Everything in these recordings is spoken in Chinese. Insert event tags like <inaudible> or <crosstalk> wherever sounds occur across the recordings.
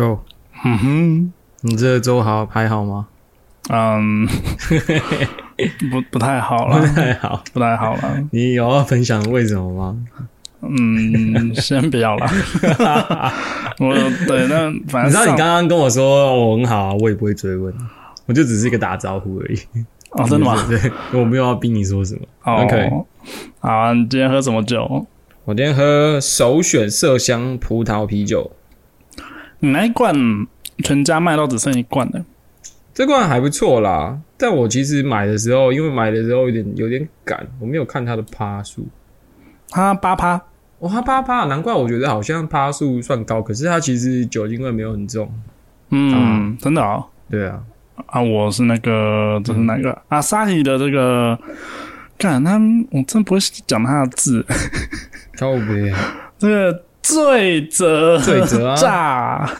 哟，嗯哼，你这周好还好吗？嗯，<laughs> 不不太好了不，太好。不太好了。你有要分享为什么吗？嗯，先不要了。<laughs> 我对，那反正你知道你刚刚跟我说我很好啊，我也不会追问，我就只是一个打招呼而已。哦，真的吗？对，我没有要逼你说什么。哦 OK 好啊，你今天喝什么酒？我今天喝首选麝香葡萄啤酒，你那一罐全家卖到只剩一罐了。这罐还不错啦。但我其实买的时候，因为买的时候有点有点赶，我没有看它的趴数。它八趴，哇，它趴趴，难怪我觉得好像趴数算高，可是它其实酒精味没有很重。嗯，真的哦。对啊，啊，我是那个，这是哪个？阿萨希的这个，干他，我真不会讲他的字。靠背 <laughs> 这个醉则醉则啊。炸，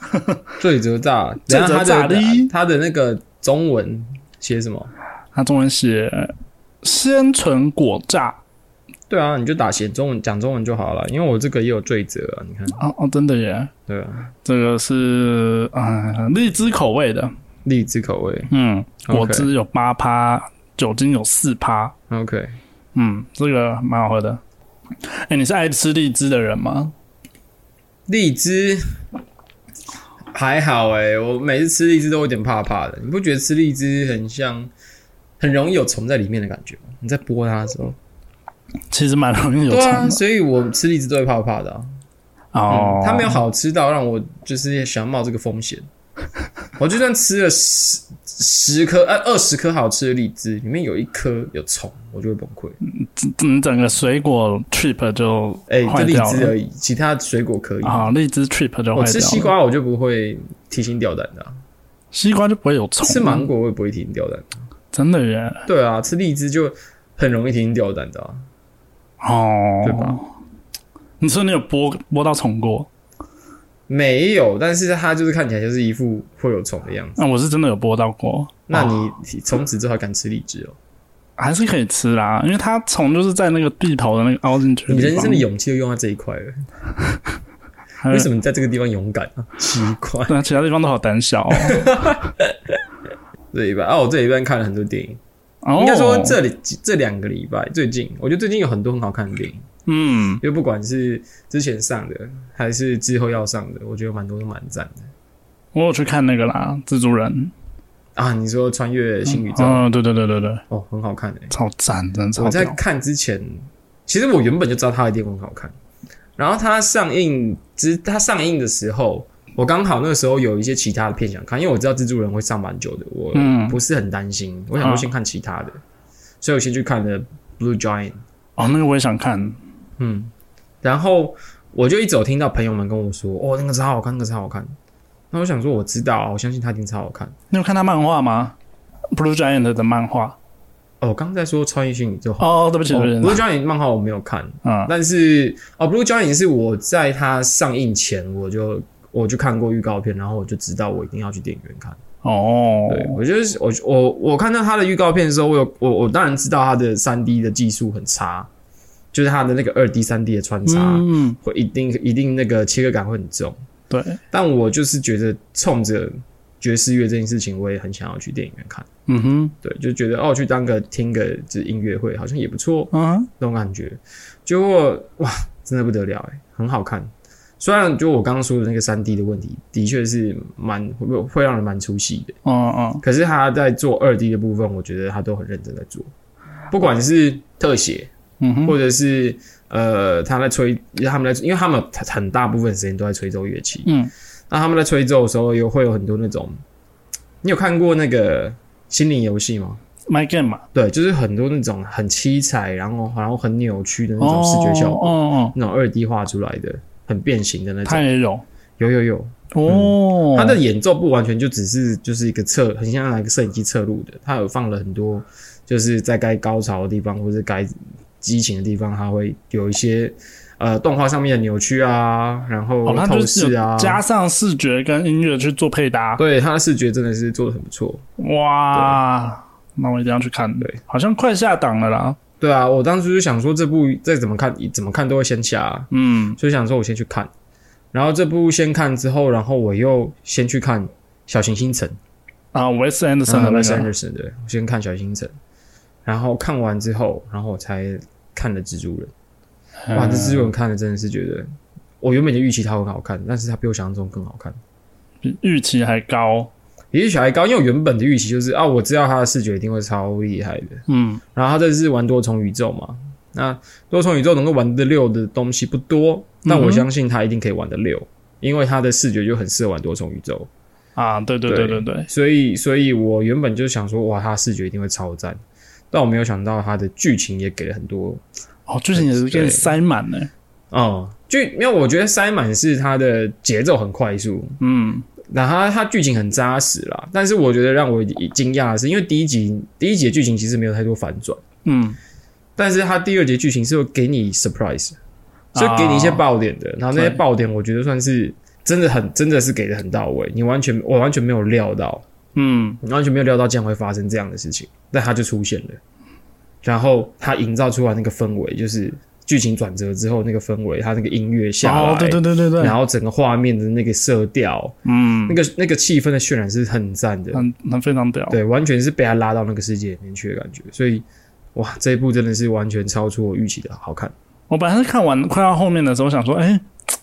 醉则炸，醉则然后他的炸哩它的那个中文写什么？他中文写鲜橙果炸。对啊，你就打写中文讲中文就好了，因为我这个也有罪责啊，你看，哦哦，真的耶，对啊，这个是啊荔枝口味的，荔枝口味。嗯，果汁有八趴，酒精有四趴，，OK，嗯，这个蛮好喝的。哎、你是爱吃荔枝的人吗？荔枝还好哎、我每次吃荔枝都有点怕怕的，你不觉得吃荔枝很像很容易有虫在里面的感觉吗？你在剥它的时候，其实蛮容易有虫。所以我吃荔枝都会怕怕的、啊。哦嗯，，它没有好吃到让我就是想冒这个风险。我就算吃了十十颗呃二十颗好吃的荔枝，里面有一颗有虫，我就会崩溃。嗯，整个水果 trip 就哎、就荔。枝而已，其他水果可以。啊，荔枝 trip 就。我吃西，瓜我就不会提心吊胆的啊、西瓜就不会有虫。吃芒，果我也不会提心吊胆。真的耶。对啊，吃荔枝就很容易提心吊胆的、啊，哦，对吧？你说你有剥剥到虫过？没有，但是它就是看起来就是一副会有虫的样子。那、我是真的有剥到过。那哦你从此之后还敢吃荔枝哦？还是可以吃啦，因为它虫就是在那个地头的那个凹进去的地方。你人生的勇气就用在这一块了，<laughs> 还有为什么你在这个地方勇敢啊？奇怪。对啊，其他地方都好胆小哦。这礼拜啊，我这礼拜看了很多电影，哦应该说这里这两个礼拜最近，我觉得最近有很多很好看的电影，嗯，因为不管是之前上的还是之后要上的，我觉得蛮多都蛮赞的我有去看那个啦，蜘蛛人。啊。你说穿越新宇宙、嗯，对对对对对，哦，很好看诶、超赞，真的超我在。看之前，其实我原本就知道它一定很好看，然后它上映之它上映的时候，我刚好那个时候有一些其他的片想看，因为我知道蜘蛛人会上蛮久的，我嗯不是很担心，我想说先看其他的，所以我先去看了 Blue Giant，哦，那个我也想看。嗯，然后我就一直有听到朋友们跟我说，哦，那个超好看，那个超好看。那我想说，我知道啊，我相信它一定超好看。你有看他漫画吗？Blue Giant 的漫画。哦，我刚刚在说超越性宇宙，哦，对不起，哦对不，Blue 起。Giant 漫画我没有看，嗯，但是哦，Blue Giant 是我在它上映前我就我就看过预告片，然后我就知道我一定要去电影院看。哦，对我觉得是我我我看到它的预告片的时候，我有我我当然知道它的三 D 的技术很差，就是它的那个二 D 三 D 的穿插、嗯，会一定一定那个切割感会很重。对，但我就是觉得冲着爵士乐这件事情，我也很想要去电影院看。嗯哼，对，就觉得哦，去当个听个就是音乐会，好像也不错。嗯，那种感觉。结果哇，真的不得了哎，很好看。虽然就我刚刚说的那个三 D 的问题，的确是蛮会会让人蛮出戏的，嗯嗯，可是他在做二 D 的部分，我觉得他都很认真在做，不管是特写，嗯哼，或者是呃他在吹，他们在，因为他们很很大部分时间都在吹奏乐器，嗯，那他们在吹奏的时候，有会有很多那种，你有看过那个心灵游戏吗？My Game 嘛，对，就是很多那种很七彩，然后然后很扭曲的那种视觉效果，哦哦，那种二 D 画出来的，很变形的那种。他也有。有有有，哦，他的演奏不完全就只是就是一个侧，很像拿一个摄影机侧录的，他有放了很多，就是在该高潮的地方或者该激情的地方，它会有一些呃动画上面的扭曲啊，然后透就是有视啊，加上视觉跟音乐去做配搭。对它的视觉真的是做的很不错。哇，那我一定要去看。对，好像快下档了啦。对啊，我当时就想说这部再怎么看怎么看都会先下、啊，嗯，所以想说我先去看。然后这部先看之后，然后我又先去看《小行星城》啊，Wes Anderson 的啊那 Wes 个，Anderson 对，我先看《小行星城》，然后看完之后，然后我才看了《蜘蛛人》。哇，这蜘蛛人看了真的是觉得，我原本就预期它很好看，但是它比我想象中更好看。比预期还高。比预期还高，因为我原本的预期就是啊，我知道它的视觉一定会超厉害的，嗯，然后它这是玩多重宇宙嘛，那多重宇宙能够玩得溜的东西不多，但我相信它一定可以玩得溜，因为它的视觉就很适合玩多重宇宙，啊，对对对对对，所以所以我原本就想说，哇，它视觉一定会超赞，但我没有想到它的剧情也给了很多哦，剧情也是给对。你塞满呢。哦，剧因为，我觉得塞满是它的节奏很快速，嗯，那它它剧情很扎实啦，但是我觉得让我惊讶的是，因为第一集第一集的剧情其实没有太多反转，嗯，但是它第二节剧情是会给你 surprise，就给你一些爆点的，然后那些爆点我觉得算是真的很真的是给的很到位，你完全我完全没有料到，嗯，你完全没有料到竟然会发生这样的事情，但它就出现了，然后它营造出来那个氛围就是剧情转折之后那个氛围，它那个音乐下来，哦，对对对对对，然后整个画面的那个色调，嗯那，个那个气氛的渲染是很赞的，很很非常屌。对，完全是被他拉到那个世界里面去的感觉，所以哇，这一部真的是完全超出我预期的好看。我本来是看完快到后面的时候，想说，哎、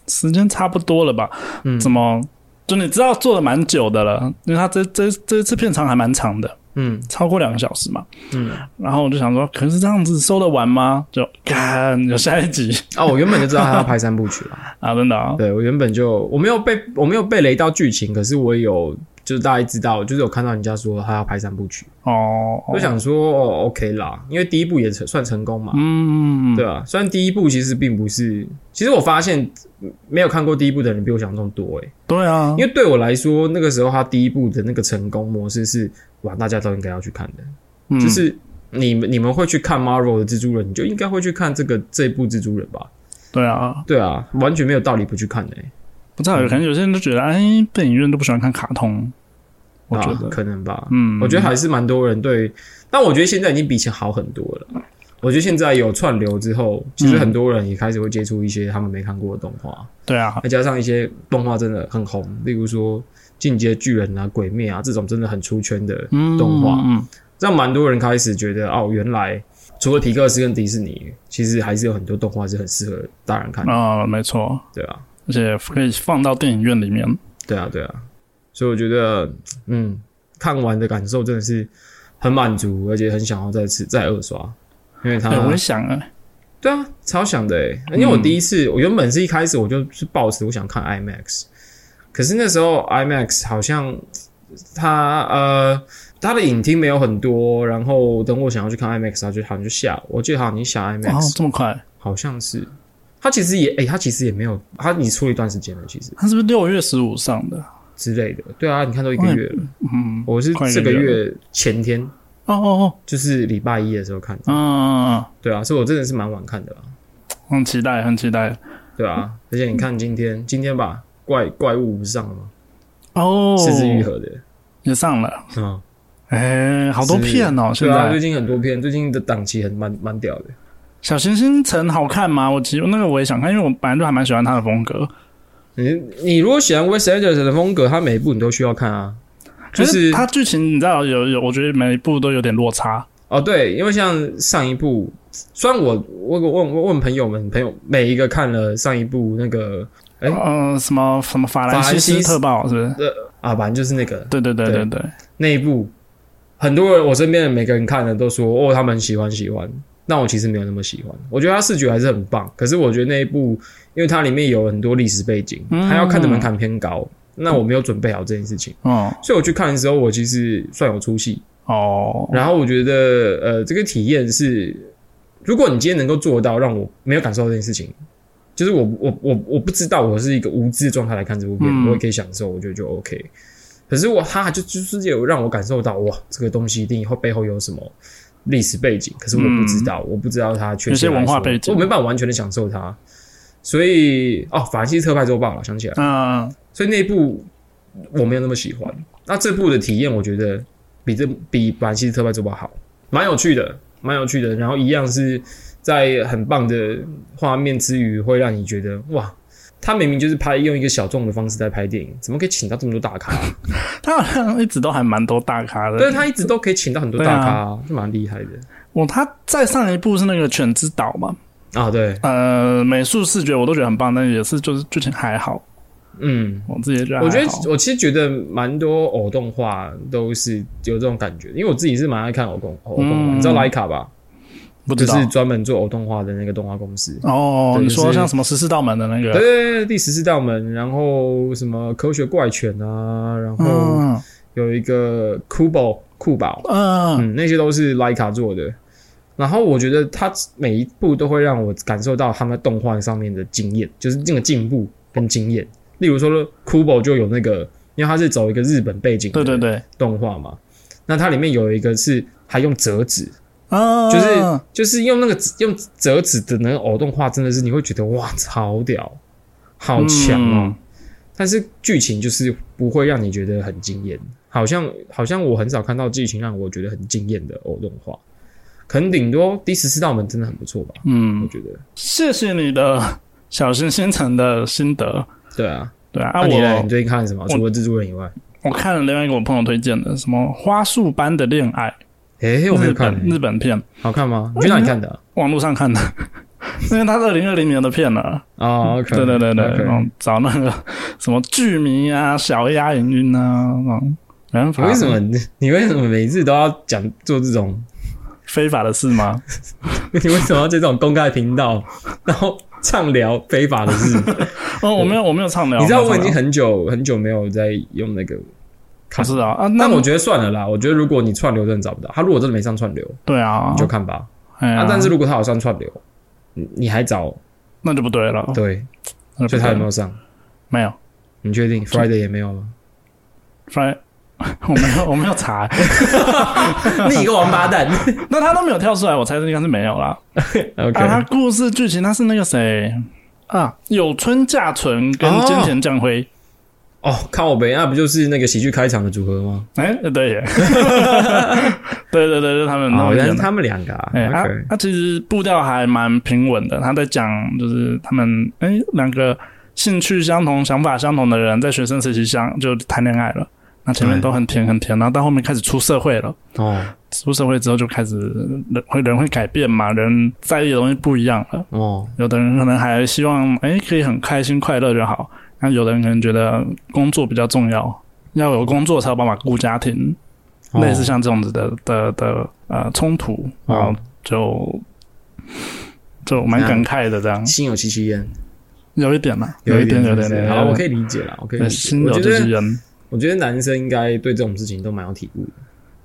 时间差不多了吧？嗯怎么？就你知道做的蛮久的了，因为他这这这次片长还蛮长的，嗯超过两个小时嘛。嗯，然后我就想说，可是这样子收得完吗？就看有下一集啊，我原本就知道他要拍三部曲了。<laughs> 啊，真的啊，对我原本就我没有被我没有被雷到剧情，可是我有就是大概知道，就是有看到人家说他要拍三部曲，哦，我就想说哦 OK 啦，因为第一部也成算成功嘛。嗯，对啊，虽然第一部其实并不是，其实我发现嗯没有看过第一部的人比我想象中多诶，对啊，因为对我来说，那个时候他第一部的那个成功模式是哇，大家都应该要去看的，嗯。就是你们你们会去看 Marvel 的蜘蛛人，你就应该会去看这个这一部蜘蛛人吧？对啊，对啊，完全没有道理不去看的、欸，不知道，可能有些人都觉得，哎，电影院都不喜欢看卡通，我觉啊得，可能吧。嗯，我觉得还是蛮多人对，但我觉得现在已经比以前好很多了。我觉得现在有串流之后，其实很多人也开始会接触一些他们没看过的动画，对啊，再加上一些动画真的很红，例如说《进阶巨人》啊、《鬼灭》啊这种真的很出圈的嗯，动画，嗯，让蛮多人开始觉得哦，原来除了皮克斯跟迪士尼，其实还是有很多动画是很适合大人看的。啊，没错，对啊，而且可以放到电影院里面。对啊，对啊。所以我觉得，嗯，看完的感受真的是很满足，而且很想要再次再二刷，因为它哎，我也想啊，对啊，超想的诶，因为我第一次，我原本是一开始我就是抱持我想看 IMAX，可是那时候 IMAX 好像它呃它的影厅没有很多，然后等我想要去看 IMAX，它就好像就下了，我记得好像你下哦 IMAX，、，这么快？好像是。它其实也诶，他其实也没有，它你出了一段时间了，其实他是不是六月十五上的？之类的。对啊，你看都一个月了，嗯，我是这个月月前天，哦哦哦，就是礼拜一的时候看的。嗯嗯嗯对啊，所以我真的是蛮晚看的啦。嗯，很期待，很期待。对啊，而且你看今天今天吧，怪怪物不是上了吗？哦，四肢愈合的，也上了，嗯，哎，好多片哦，现对啊，最近很多片，最近的档期很蛮蛮屌的。小行星城好看吗？我其实那个我也想看，因为我本来就还蛮喜欢他的风格。你你如果喜欢 Wes Anderson 的风格，他每一部你都需要看啊。就是他剧情你知道有有，我觉得每一部都有点落差。哦，对，因为像上一部，虽然我我我问问朋友们，朋友每一个看了上一部那个哎呃，什么什么法兰西斯特报是不是？啊，反正就是那个对对对对对，那一部，很多人我身边的每个人看了都说哦，他们喜欢喜欢。但我其实没有那么喜欢，我觉得它视觉还是很棒，可是我觉得那一部，因为它里面有很多历史背景，嗯它要看的门槛偏高，那我没有准备好这件事情，哦所以我去看的时候，我其实算有出戏。哦，然后我觉得，呃，这个体验是，如果你今天能够做到让我没有感受到这件事情，就是我我我我不知道我是一个无知的状态来看这部片，嗯我也可以享受，我觉得就 OK。可是我他就就是有让我感受到，哇，这个东西一定后背后有什么历史背景，可是我不知道，我不知道它确有些切文化背景我没办法完全的享受它。所以哦，法兰西斯特派周报了，想起来了，嗯，所以那部我没有那么喜欢。那这部的体验，我觉得比这比《法兰西斯特派周报》好，蛮有趣的，蛮有趣的。然后一样是在很棒的画面之余，会让你觉得哇，他明明就是拍用一个小众的方式在拍电影，怎么可以请到这么多大咖？<laughs> 他好像一直都还蛮多大咖的。对他一直都可以请到很多大咖，就蛮厉害的。我他再上一部是那个《犬之岛》嘛？啊，对，呃，美术视觉我都觉得很棒，但也是就是剧情还好。嗯，我自己也觉得，我觉得我其实觉得蛮多偶动画都是有这种感觉，因为我自己是蛮爱看偶动偶动画，你知道莱卡吧？不就是专门做偶动画的那个动画公司哦。你说像什么十四道门的那个？对对对，第十四道门，然后什么科学怪犬啊，然后有一个酷宝酷宝，嗯，那些都是莱卡做的。然后我觉得他每一步都会让我感受到他们动画上面的经验，就是这个进步跟经验。例如说，Kubo 就有那个，因为它是走一个日本背景，对对对，动画嘛。那它里面有一个是还用折纸啊，就是就是用那个用折纸的那个偶动画，真的是你会觉得哇，超屌，好强哦。但是剧情就是不会让你觉得很惊艳，好像好像我很少看到剧情让我觉得很惊艳的偶动画，可能顶多第十四道门真的很不错吧。嗯，我觉得。谢谢你的小心星辰的心得。对啊，对啊。那你呢？你最近看了什么？除了蜘蛛人以外，我看了另外一个我朋友推荐的，什么《花束般的恋爱》。哎，我没有看日本片，好看吗？你去哪里看的？网络上看的，<laughs> 因为它是二零二零年的片了。哦，对对对对，然后找那个 <laughs> 什么剧迷啊、小鸭影音啊，嗯，为什么你为什么每次都要讲做这种非法的事吗？<laughs> 你为什么要在这种公开频道，然后？畅聊非法的事哦，我没有，我没有畅聊。你知道我已经很久很久没有在用那个，不是啊啊！但我觉得算了啦。我觉得如果你串流真的找不到他，如果真的没上串流，对啊，你就看吧。啊，但是如果他有上串流，你你还找，那就不对了。对，所以他有没有上？没有，你确定？Friday 也没有吗？Friday。<laughs> 我没有，我没有查。<laughs> 你一个王八蛋！<laughs> 那他都没有跳出来，我猜应该是没有啦。啊，他故事剧情他是那个谁啊？有村架纯跟金田将辉。哦，靠北，那不就是那个喜剧开场的组合吗？哎，对耶。<laughs> 对对对，就他们。哦，原来他们两个。哎，他他其实步调还蛮平稳的。他在讲就是他们哎两个兴趣相同、想法相同的人在学生时期相就谈恋爱了。那前面都很甜很甜，然后到后面开始出社会了。哦，出社会之后就开始人会人会改变嘛，人在意的东西不一样了。哦，有的人可能还希望哎可以很开心快乐就好，那有的人可能觉得工作比较重要，要有工作才有办法顾家庭，类似像这种子的的的呃冲突，然后就就蛮感慨的这样。心有戚戚焉，有一点嘛，有一点有一点，好，我可以理解了，我可以，心有戚戚焉。我觉得男生应该对这种事情都蛮有体悟的。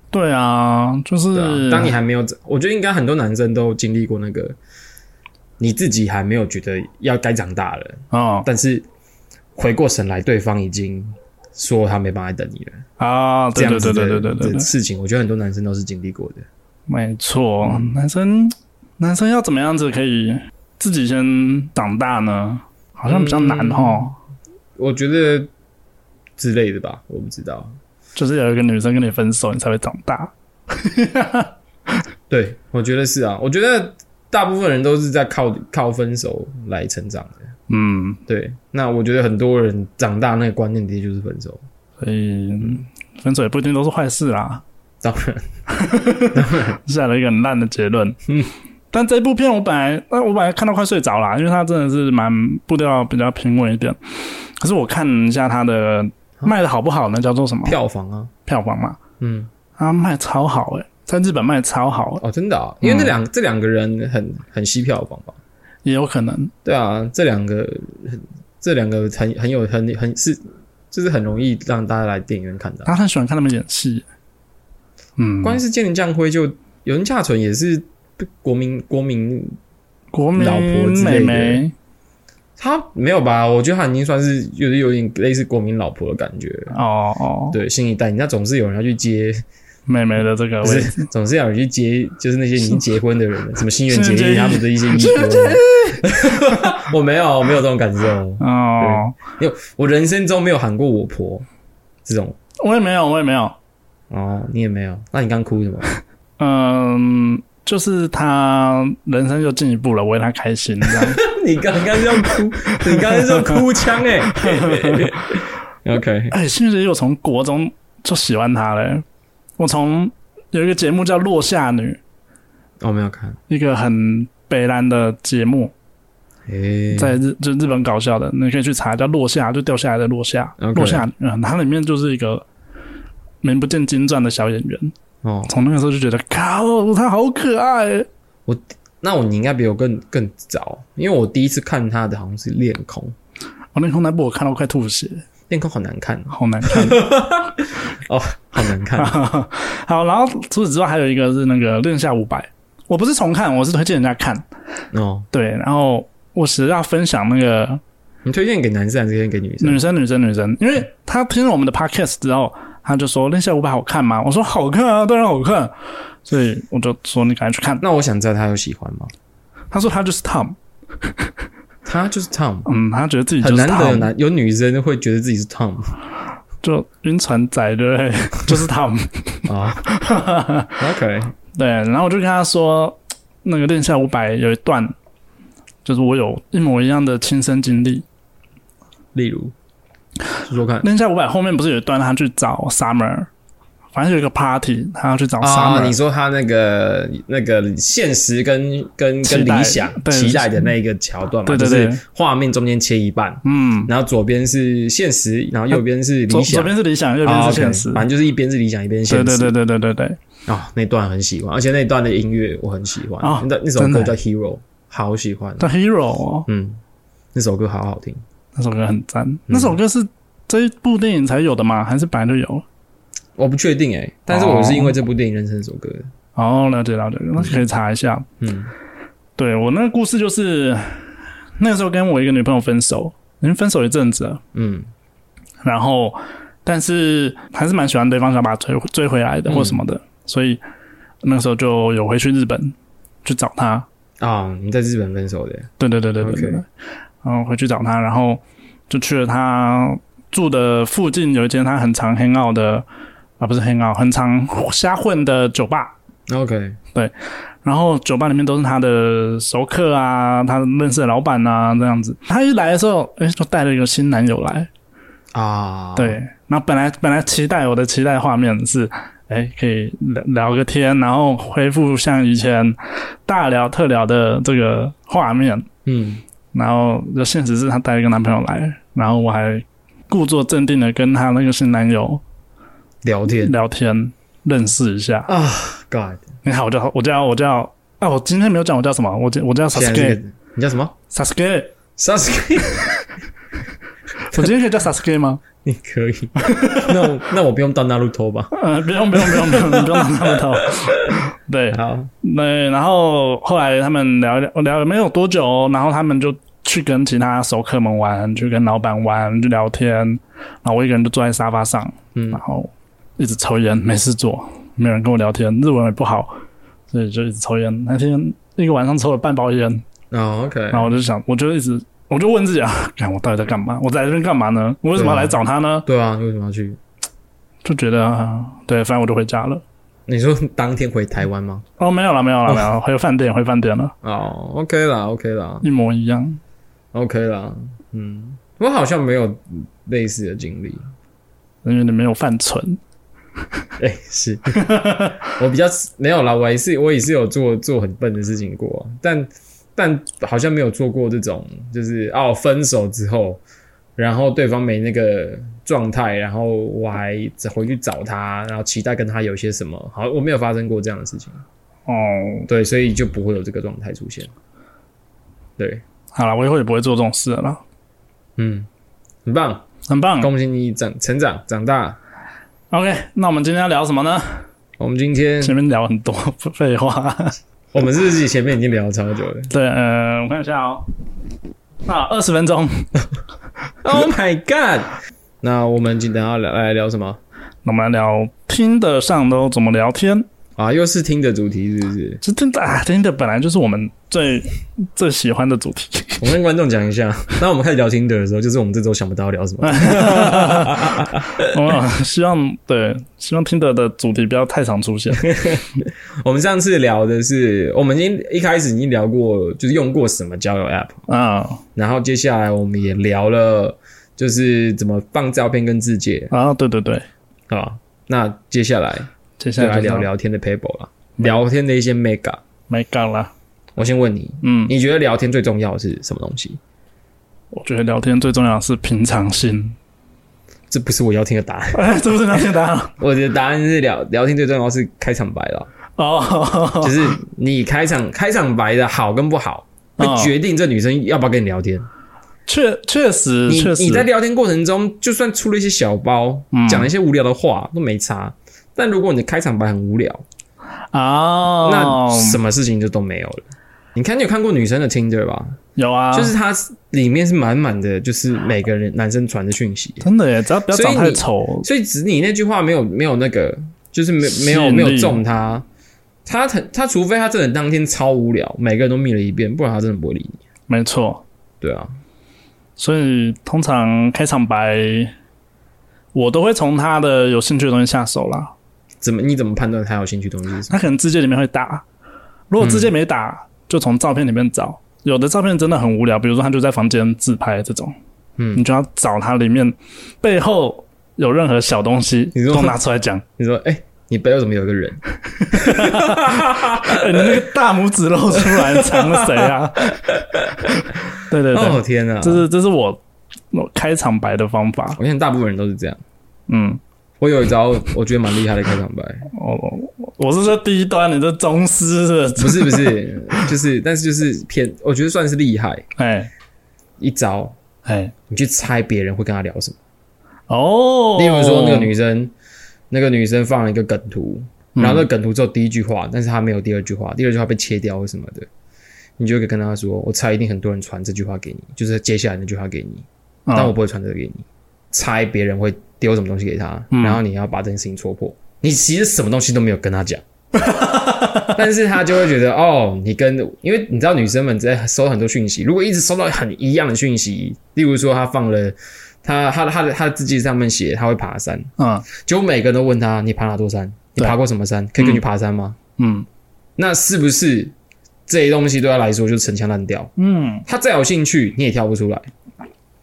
对啊，就是当你还没有，我觉得应该很多男生都经历过那个，你自己还没有觉得要该长大了啊，但是回过神来，对方已经说他没办法等你了啊，这样子的事情，我觉得很多男生都是经历过的。没错，男生男生要怎么样子可以自己先长大呢？好像比较难哈。我觉得。之类的吧，我不知道。就是有一个女生跟你分手，你才会长大。<laughs> 对，我觉得是啊。我觉得大部分人都是在靠靠分手来成长的。嗯，对。那我觉得很多人长大那个观念的确就是分手。所以分手也不一定都是坏事啦。<laughs> 当然，下了一个很烂的结论。嗯，但这部片我本来，我本来看到快睡着了，因为它真的是蛮步调比较平稳一点。可是我看一下它的。卖的好不好呢？叫做什么？票房啊，票房嘛。嗯，啊，卖超好哎，在日本卖超好哦，真的啊，因为那两这两个人很很吸票房吧，也有可能。对啊，这两个这两个很很有很很是就是很容易让大家来电影院看的。他很喜欢看他们演戏。嗯，关键是剑灵将辉就有人嫁纯也是国民国民国民老婆之类的。他没有吧？我觉得他已经算是有有点类似国民老婆的感觉哦哦。对，新一代，人家总是有人要去接妹妹的这个位置，总是要有人去接，就是那些已经结婚的人，<laughs> 什么新垣结衣他们的一些衣服。<laughs> 我没有，我没有这种感受哦。因为我人生中没有喊过我婆这种，我也没有，我也没有。哦，你也没有？那你刚哭什么？<laughs> 嗯，就是他人生就进一步了，我为他开心这样。你刚刚是要哭，你刚刚是要哭腔哎、OK，哎，其实我从国中就喜欢他了。我从有一个节目叫《落下女》，我没有看。一个很北蓝的节目，诶、在日就日本搞笑的，你可以去查，叫《落下》，就掉下来的落下。落下，嗯，它里面就是一个名不见经传的小演员。哦，从那个时候就觉得，靠，他好可爱。我那我你应该比我更更早，因为我第一次看他的好像是《恋空》，《我那空那部我看到快吐血，恋空》好难看，好难看 <laughs> 哦。好难看。<laughs> 好，然后除此之外还有一个是那个《恋下五百》，我不是重看，我是推荐人家看。哦，对，然后我是要分享那个你推荐给男生还是推荐给女生？女生，女生，女生，因为他听了我们的 podcast 之后，他就说《恋下五百》好看吗？我说好看啊，当然好看。所以我就说你赶快去看。那我想知道他有喜欢吗？他说他就是 Tom，他就是 Tom，嗯，他觉得自己是很难得有男有女生会觉得自己是 Tom 就晕船仔对不对？<laughs> 就是 Tom。啊。<laughs> OK，对，然后我就跟他说，那个《恋下五百》有一段，就是我有一模一样的亲身经历。例如说说看《恋下五百》后面不是有一段他去找 Summer，反正有一个 party，他要去找啊，Summer，、你说他那个那个现实跟跟跟理想对期待的那一个桥段嘛，对对对就是画面中间切一半，嗯，然后左边是现实，然后右边是理想，左边是理想，右边啊是现实。反正就是一边是理想，一边现实。对对对对对对，啊，那段很喜欢，而且那段的音乐我很喜欢，哦那那首歌叫《Hero》，好喜欢，叫 Hero，哦嗯，那首歌好好听。那首歌很赞。嗯那首歌是这一部电影才有的吗？还是本来就有？我不确定诶、但是我是因为这部电影认识这首歌的。哦，了解了解，那可以查一下。嗯，对我那个故事就是那个时候跟我一个女朋友分手，已经分手一阵子了，嗯。然后但是还是蛮喜欢对方，想把他追追回来的嗯。或什么的，所以那个时候就有回去日本去找他。啊，你在日本分手的？对对对对对对然后回去找他，然后就去了他住的附近有一间他很常 hang out 的啊，不是 hang out，很常瞎混的酒吧。OK，对然后酒吧里面都是他的熟客啊，他认识的老板啊，这样子。他一来的时候，哎，就带了一个新男友来。啊，对，那本来本来期待我的期待画面是，哎，可以聊聊个天，然后恢复像以前大聊特聊的这个画面。嗯，然后就现实是他带了一个男朋友来，然后我还故作镇定的跟他那个新男友聊天聊天，认识一下。啊，God，你好，我叫我叫我叫啊，我今天没有讲我叫什么，我叫我叫 Sasuke 你叫什么 Sasuke，？Sasuke，<laughs> 我今天可以叫 Sasuke 吗？你可以。那我那我不用到那路偷吧？呃，不用不用不用不用，你不用到那路头。<laughs> 对，好，那，然后后来他们聊一聊聊了没有多久哦，然后他们就去跟其他熟客们玩，去跟老板玩，去聊天。然后我一个人就坐在沙发上，嗯然后一直抽烟，没事做，没有人跟我聊天，日文也不好，所以就一直抽烟。那天一个晚上抽了半包烟，哦，OK，然后我就想，我就一直，我就问自己啊，<laughs> 看我到底在干嘛？我在这边干嘛呢？我为什么要来找他呢？对啊，你为什么要去？就觉得，啊对，反正我就回家了。你说当天回台湾吗？哦，没有了，没有了，没有了，回饭店，回饭店了，哦，OK 啦，OK 啦一模一样。，OK 啦，嗯，我好像没有类似的经历。因为你没有犯蠢，<laughs> 哎、是。<laughs> 我比较没有啦，我也是我也是有做做很笨的事情过，但但好像没有做过这种，就是哦分手之后，然后对方没那个状态，然后我还回去找他，然后期待跟他有些什么，好，我没有发生过这样的事情，哦，对，所以就不会有这个状态出现。对，好了，我以后也不会做这种事了啦，嗯，很棒，很棒。恭喜你长成长长大。OK，那我们今天要聊什么呢？我们今天前面聊很多 <laughs> 废话。我们是自己前面已经聊了超久了 <laughs> 对，呃，我看一下哦，啊，二十分钟？<laughs> Oh my god！那我们今天要聊来聊什么那我们来聊听得上都怎么聊天。啊？又是听的主题是不是？这真的啊，听的本来就是我们最最喜欢的主题。我跟观众讲一下，<laughs> 当我们开始聊听的的时候，就是我们这周想不到聊什么。<laughs> 啊希望对，希望听的的主题不要太常出现。<laughs> 我们上次聊的是，我们已经一开始已经聊过，就是用过什么交友 App 啊，然后接下来我们也聊了，就是怎么放照片跟字节啊，对对对，啊。那接下来接下来来聊聊天的 paper 了，聊天的一些 mega。没干了。我先问你，嗯，你觉得聊天最重要的是什么东西？我觉得聊天最重要的是平常心。这不是我要听的答案，哎，<laughs> 这不是聊天答案 <laughs> 我的答案是聊聊天最重要是开场白了，哦，<laughs> 就是你开场开场白的好跟不好，会哦决定这女生要不要跟你聊天。确确实你确实你在聊天过程中，就算出了一些小包，嗯讲了一些无聊的话都没差。但如果你的开场白很无聊，啊，那什么事情就都没有了。你看，你有看过女生的 Tinder 吧？有啊，就是它里面是满满的，就是每个人男生传的讯息，真的耶，只要不要长太丑，所以只你那句话没有没有那个，就是没没有没有中他，他他他除非他真的当天超无聊，每个人都密了一遍，不然他真的不会理你。没错。对啊，所以通常开场白，我都会从他的有兴趣的东西下手啦。怎么你怎么判断他有兴趣的东西是什么？他可能字界里面会打，如果字界没打，就从照片里面找。有的照片真的很无聊，比如说他就在房间自拍这种，嗯你就要找他里面背后有任何小东西，你说都拿出来讲。你说，哎、你背后怎么有一个人？<laughs> 哎你那个大拇指露出来，藏了谁啊？<laughs> 对对对，哦天哪！这是这是我我开场白的方法。我想大部分人都是这样。嗯，我有一招，我觉得蛮厉害的开场白，哦，我是说第一端，你这宗师是不不是不是，就是但是就是偏，我觉得算是厉害。哎。一招。哎。你去猜别人会跟他聊什么？哦，例如说，那个女生，那个女生放了一个梗图，嗯。然后那个梗图只有第一句话，但是她没有第二句话，第二句话被切掉或什么的，你就可以跟她说：“我猜一定很多人传这句话给你，就是接下来那句话给你，嗯。但我不会传这个给你。”猜别人会丢什么东西给他，嗯然后你要把这件事情戳破。你其实什么东西都没有跟他讲，<laughs> 但是他就会觉得哦，你跟，因为你知道女生们在收很多讯息，如果一直收到很一样的讯息，例如说他放了他他的他的他的字迹上面写他会爬山，嗯结果每个人都问他你爬哪座山？你爬过什么山？可以跟你爬山吗？嗯那是不是这些东西对他来说就是陈腔滥调？嗯他再有兴趣你也挑不出来，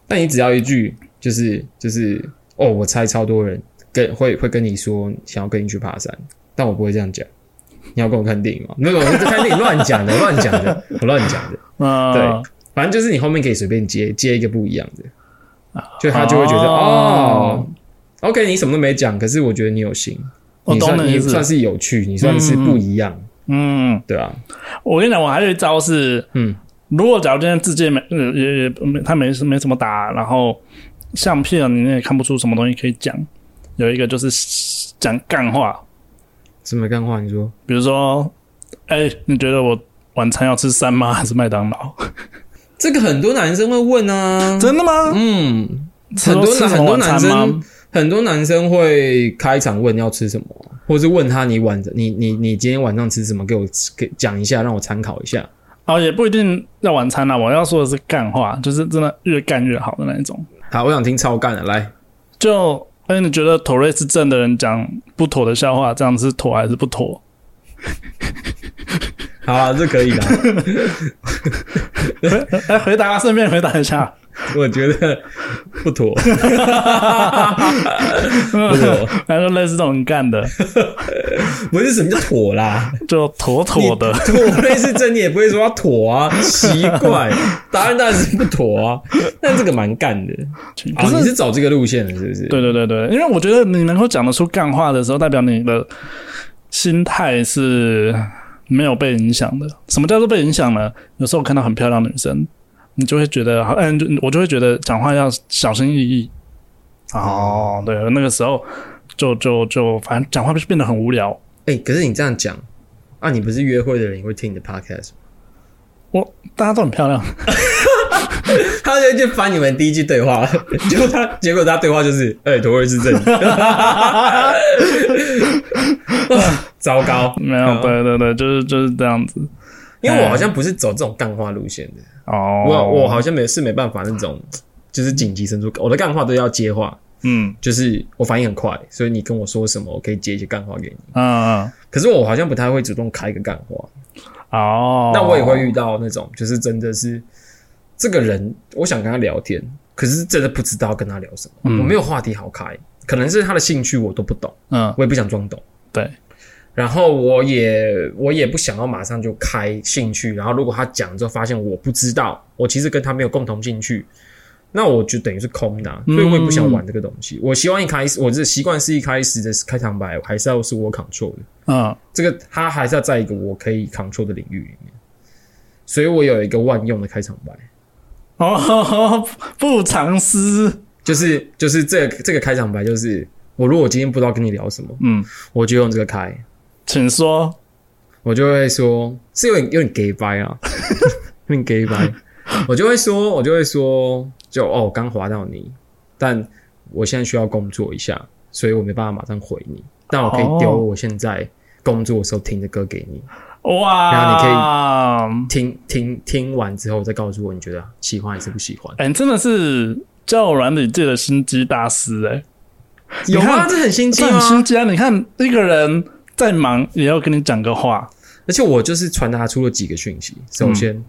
但你只要一句就是就是哦，我猜超多人跟会会跟你说想要跟你去爬山，但我不会这样讲。你要跟我看电影吗？没有，我看电影乱讲的，乱讲的，我乱讲的。<laughs> 嗯，对反正就是你后面可以随便接接一个不一样的，就他就会觉得哦 OK，你什么都没讲，可是我觉得你有心，你算你算是有趣，你算是不一样，嗯，对啊，我跟你讲，我还有一招是，嗯，如果假如今天自己没呃也也没他没没什么打，然后相片你也看不出什么东西可以讲，有一个就是讲干话，什么干话？你说比如说，哎、你觉得我晚餐要吃三吗？还是麦当劳？<laughs> 这个很多男生会问啊，真的吗？嗯，很多男很多男生很多男生会开场问要吃什么，或是问他你晚你你你今天晚上吃什么，给我给讲一下，让我参考一下。哦，也不一定要晚餐啦。我要说的是干话，就是真的越干越好的那一种。好，我想听超干的，来，就哎，你觉得妥瑞是正的人讲不妥的笑话，这样是妥还是不妥？好啊，这可以的，<laughs> <laughs> 哎，回答，顺便回答一下。<laughs> 我觉得不妥，<laughs> 不妥，还说类似这种干的，不是什么叫妥啦。就妥妥的。妥类似正，你也不会说要妥啊，奇怪，答案当然是不妥啊。但这个蛮干的，啊哦，你是，是走这个路线的，是不是？对对对对，因为我觉得你能够讲得出干话的时候，代表你的心态是没有被影响的。什么叫做被影响呢？有时候我看到很漂亮的女生，你就会觉得，好，嗯，就我就会觉得讲话要小心翼翼。哦，对，那个时候就就就反正讲话就变得很无聊。哎、可是你这样讲啊，你不是约会的人你会听你的 podcast 吗？我大家都很漂亮，<laughs> <laughs> 他就去翻你们第一句对话，<laughs> 结果他结果他对话就是，哎、妥瑞是正，<laughs> 糟糕，没有，对对对，就是就是这样子。因为我好像不是走这种干话路线的，哦，我我好像没是没办法那种，就是紧急生出，我的干话都要接话，嗯。就是我反应很快，所以你跟我说什么，我可以接一些干话给你。嗯嗯。可是我好像不太会主动开一个干话，哦，那我也会遇到那种，就是真的是这个人，我想跟他聊天，可是真的不知道跟他聊什么，嗯。我没有话题好开，可能是他的兴趣我都不懂，嗯。我也不想装懂。对，然后我也我也不想要马上就开兴趣，然后如果他讲之后发现我不知道，我其实跟他没有共同兴趣，那我就等于是空的啊、所以我也不想玩这个东西。我希望一开始我这习惯是一开始的开场白还是要是我 control 的，嗯。这个他还是要在一个我可以 control 的领域里面，所以我有一个万用的开场白，<laughs> 哦，不藏私，就是就是这个这个开场白就是我如果今天不知道跟你聊什么，嗯，我就用这个开。请说，我就会说，是有点有点 gay 掰啊，有点 gay 掰。<laughs> 我就会说，我就会说，就哦，刚划到你，但我现在需要工作一下，所以我没办法马上回你。但我可以丢哦我现在工作的时候听的歌给你，哇，然后你可以，听听听完之后再告诉我你觉得喜欢还是不喜欢。哎、你真的是交友软体界的心机大师哎、有吗？这很心机这很？心机啊！你看一个人再忙也要跟你讲个话，而且我就是传达出了几个讯息。首先，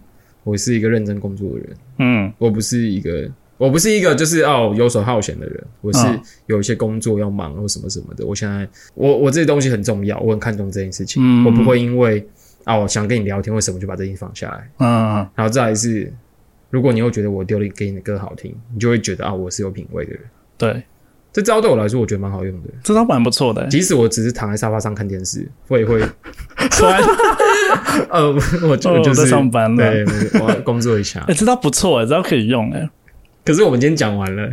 我是一个认真工作的人。嗯我不是一个，我不是一个就是哦游手好闲的人，我是嗯有一些工作要忙或什么什么的。我现在我我这些东西很重要，我很看重这件事情，嗯我不会因为啊我想跟你聊天，为什么就把这件事放下来？嗯然后再来是，如果你又觉得我丢了给你的歌好听，你就会觉得啊我是有品味的人。对，这招对我来说，我觉得蛮好用的。这招蛮不错的、欸。即使我只是躺在沙发上看电视，我也会 <laughs> <laughs> 呃，我就哦我是上班了对，我要工作一下哎。<laughs> 这招不错哎、这招可以用哎、可是我们今天讲完了，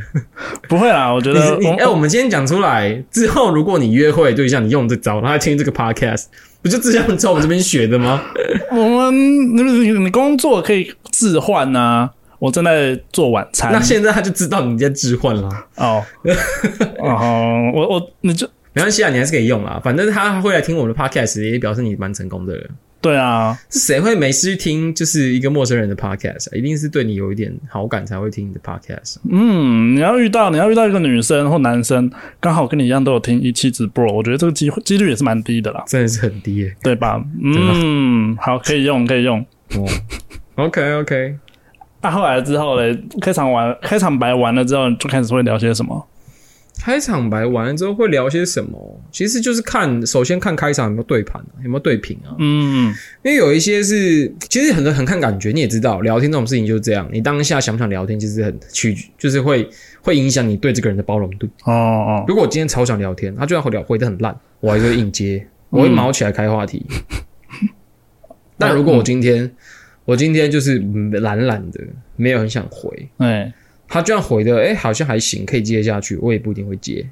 不会啦，我觉得哎、我们今天讲出来之后，如果你约会对象你用这招，他听这个 podcast，不就这样在我们这边学的吗？<laughs> 我们你你你工作可以置换呐、我正在做晚餐那现在他就知道你在置换了，哦 <laughs> 哦，我我你就没关系啊，你还是可以用啦。反正他会来听我们的 podcast，也表示你蛮成功的人。对啊，是谁会没事去听就是一个陌生人的 podcast？、啊、一定是对你有一点好感才会听你的 podcast。嗯，你要遇到你要遇到一个女生或男生，刚好跟你一样都有听一期直播，我觉得这个机会几率也是蛮低的啦，真的是很低耶、对吧？嗯，好，可以用，可以用。哦，OK OK，那、后来之后嘞，开场完开场白完了之后，就开始会聊些什么？开场白完了之后会聊些什么？其实就是看，首先看开场有没有对盘、啊，有没有对平啊。嗯因为有一些是，其实很多很看感觉，你也知道，聊天这种事情就是这样，你当下想不想聊天，其实很取，就是会会影响你对这个人的包容度。哦哦，如果我今天超想聊天，他就算回聊回的很烂，我还是会硬接，我会毛起来开话题。<laughs> 但如果我今天，我今天就是嗯懒懒的，没有很想回，哎他居然回的，哎、好像还行，可以接下去，我也不一定会接，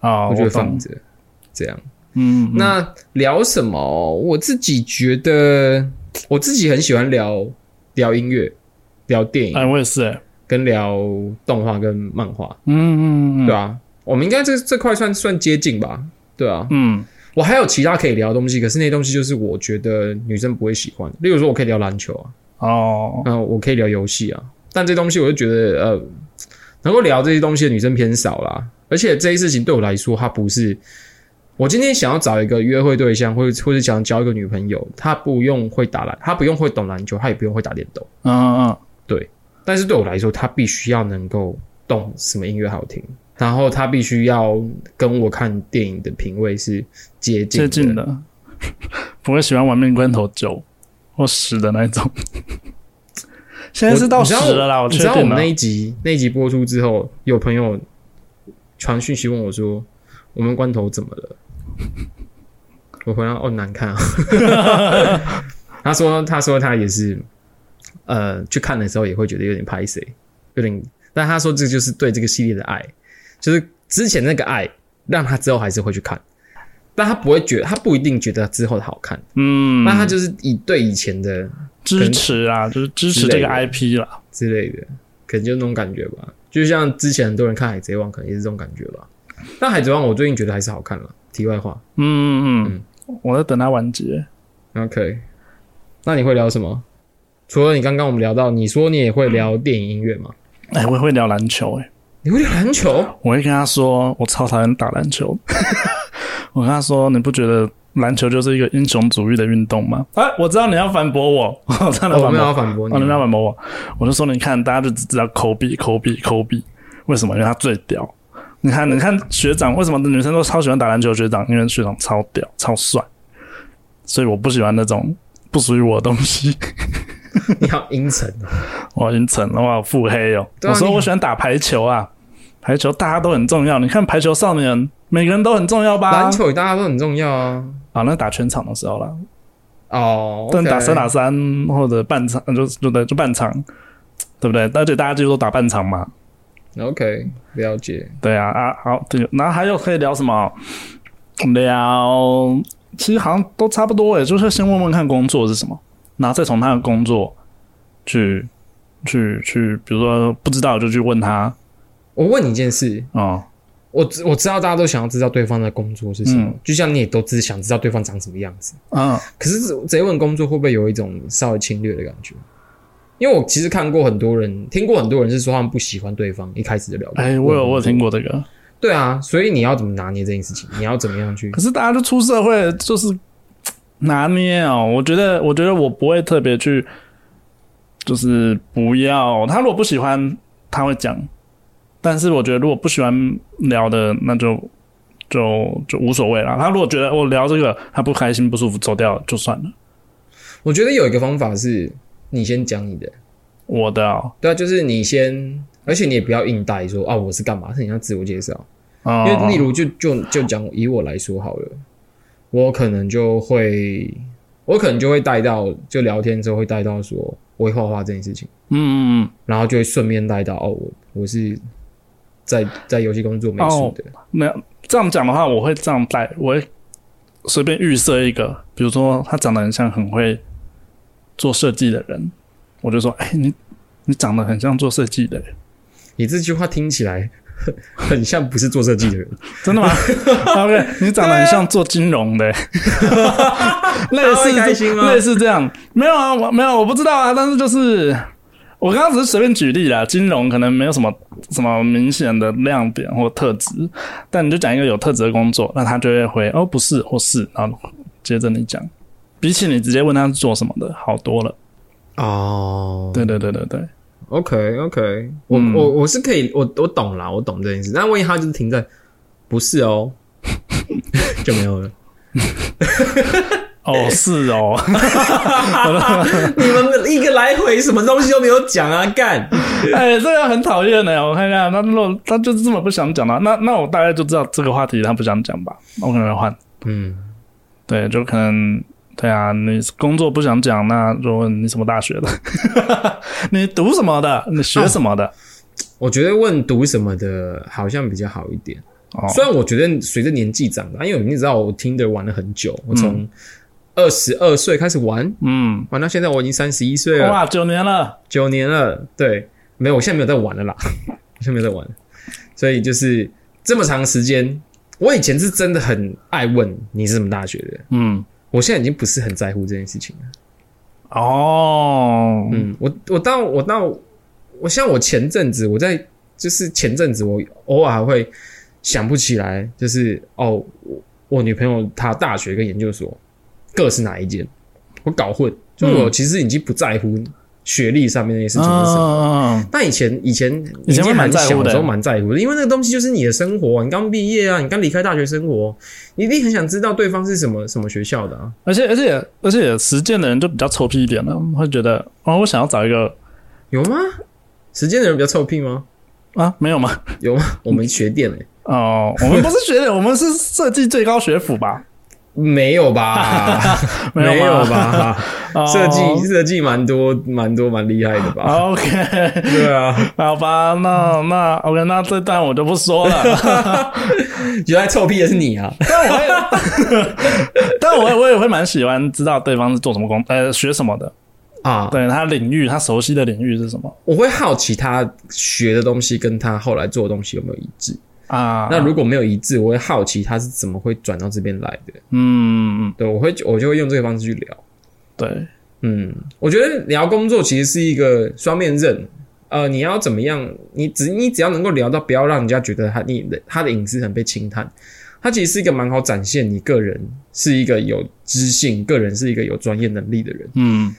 哦，我就会放着，这样。嗯，嗯。那聊什么？我自己觉得，我自己很喜欢聊聊音乐、聊电影，哎，我也是哎，跟聊动画跟漫画，嗯嗯嗯，对啊，我们应该这这块算算接近吧？对啊，嗯。我还有其他可以聊的东西，可是那些东西就是我觉得女生不会喜欢。例如说，我可以聊篮球啊，哦，嗯、我可以聊游戏啊，但这东西我就觉得呃，能够聊这些东西的女生偏少啦。而且这些事情对我来说，它不是我今天想要找一个约会对象，或者或者想交一个女朋友，她不用会打篮，她不用会懂篮球，她也不用会打电动。嗯嗯嗯，对但是对我来说，她必须要能够懂什么音乐好听，然后她必须要跟我看电影的品味是接近接近的，<laughs> 不会喜欢玩命关头九或十的那一种。现在是到十了啦，我你确定了知道我们那。一集那一集播出之后，有朋友传讯息问我说：“我们关头怎么了？” <laughs> 我回答：“哦，难看啊。<laughs> ”他说：“他说他也是，呃，去看的时候也会觉得有点拍谁，有点。但他说这就是对这个系列的爱，就是之前那个爱，让他之后还是会去看，但他不会觉得，他不一定觉得之后的好看，嗯，那他就是以对以前的支持啊，就是支持这个 IP 啦。之类的，可能就那种感觉吧。就像之前很多人看《海贼王》，可能也是这种感觉吧。但《海贼王》我最近觉得还是好看了。题外话嗯嗯嗯，我在等它完结。，OK，那你会聊什么？除了你刚刚我们聊到，你说你也会聊电影音乐吗？哎、我也会聊篮球、哎，你会聊篮球？我会跟他说，我超讨厌打篮球。<laughs> 我跟他说，你不觉得篮球就是一个英雄主义的运动吗？哎、我知道你要反驳我，<laughs> 我真的哦我没有反驳你哦，你们要反驳我，我就说你看，大家就只知道科比、科比、科比，为什么？因为他最屌。你看，你看学长，为什么女生都超喜欢打篮球？学长，因为学长超屌、超帅，所以我不喜欢那种不属于我的东西。<laughs> 你好阴沉哦。<laughs> 我已经成了，我好腹黑哦。我说我喜欢打排球啊，排球大家都很重要。你看排球少年，每个人都很重要吧？篮球大家都很重要啊。啊，那打全场的时候啦，哦，但打三打三或者半场，就就对，就半场，对不对？而且大家几乎都打半场嘛。OK，了解。对啊啊，好，对，然后还有可以聊什么？聊，其实好像都差不多诶，就是先问问看工作是什么，然后再从他的工作去去去，比如说不知道就去问他我问你一件事，哦，我知我知道大家都想要知道对方的工作是什么，嗯就像你也都只想知道对方长什么样子。嗯可是直接问工作会不会有一种稍微侵略的感觉？因为我其实看过很多人，听过很多人是说他们不喜欢对方一开始就聊天。哎，我有我有听过。过这个，对啊，所以你要怎么拿捏这件事情？你要怎么样去可？是大家都出社会就是拿捏哦，我觉得我觉得我不会特别去，就是不要他如果不喜欢他会讲，但是我觉得如果不喜欢聊的那就就就无所谓了。他如果觉得我聊这个他不开心不舒服走掉就算了，我觉得有一个方法是，你先讲你的，我的哦，对啊，就是你先，而且你也不要硬带说啊我是干嘛，是你要自我介绍。哦。因为例如就就就讲以我来说好了，我可能就会，我可能就会带到，就聊天之后会带到说我会画画这件事情，嗯嗯嗯，然后就会顺便带到哦，我我是在在游戏工作美术的，没有这样讲的话，我会这样带，我会随便预设一个，比如说他长得很像很会做设计的人，我就说，哎、你你长得很像做设计的人，你这句话听起来很 <laughs> 很像不是做设计的人，真的吗？<laughs> OK，你长得很像做金融的、<laughs> 类似类似这样，没有啊，我没有，我不知道啊，但是就是。我刚刚只是随便举例啦，金融可能没有什么什么明显的亮点或特质，但你就讲一个有特质的工作，那他就会回哦不是或是，然后接着你讲，比起你直接问他是做什么的好多了。哦，对对对对对，，OK OK，我、嗯我我是可以，我我懂啦，我懂这件事，但万一他就是停在不是哦，就没有了。<laughs> 哦是哦，<laughs> 你们一个来回什么东西都没有讲啊，干！<laughs> 哎，这个很讨厌呢。我看一下，那如果他就是这么不想讲的，那那我大概就知道这个话题他不想讲吧，我可能会换。嗯，对，就可能对啊，你工作不想讲，那就问你什么大学的，<laughs> 你读什么的，你学什么的。我觉得问读什么的好像比较好一点。哦，虽然我觉得随着年纪长大，因为你知道我听的玩了很久，我从二十二岁开始玩，嗯，玩到现在我已经三十一岁了，哇，九年了，九年了。对，没有，我现在没有在玩了啦，<laughs> 我现在没有在玩，所以就是这么长时间，我以前是真的很爱问你是什么大学的，嗯，我现在已经不是很在乎这件事情了。哦，嗯，我我到我到我像我前阵子我在就是前阵子我偶尔还会想不起来，就是哦，我我女朋友她大学跟研究所各是哪一间，我搞混，就我其实已经不在乎学历上面那些事情是什么。嗯，但以前以前以前会蛮在乎的小时候蛮在乎的，因为那个东西就是你的生活，你刚毕业啊，你刚离开大学生活，你一定很想知道对方是什么什么学校的啊。而且而且而且实践的人就比较臭屁一点了，会觉得哦，我想要找一个有吗？实践的人比较臭屁吗？啊，没有吗？有吗？我们学电诶、哦，我们不是学的，我们是设计最高学府吧？<laughs> 没有吧？没有吧？哦设计设计蛮多蛮多蛮厉害的吧？OK，对啊，好吧，那那 OK，那这段我就不说了。<laughs> 原来臭屁的是你啊！但我会，但我也 <laughs> 我也会蛮喜欢知道对方是做什么工，呃，学什么的，啊，对他领域，他熟悉的领域是什么我会好奇他学的东西跟他后来做的东西有没有一致。啊？那如果没有一致，我会好奇他是怎么会转到这边来的。嗯，对，我会我就会用这个方式去聊。对，嗯，我觉得聊工作其实是一个双面刃。呃，你要怎么样？你只你只要能够聊到，不要让人家觉得他你的他的隐私很被侵探。他其实是一个蛮好展现你个人是一个有知性，个人是一个有专业能力的人。嗯，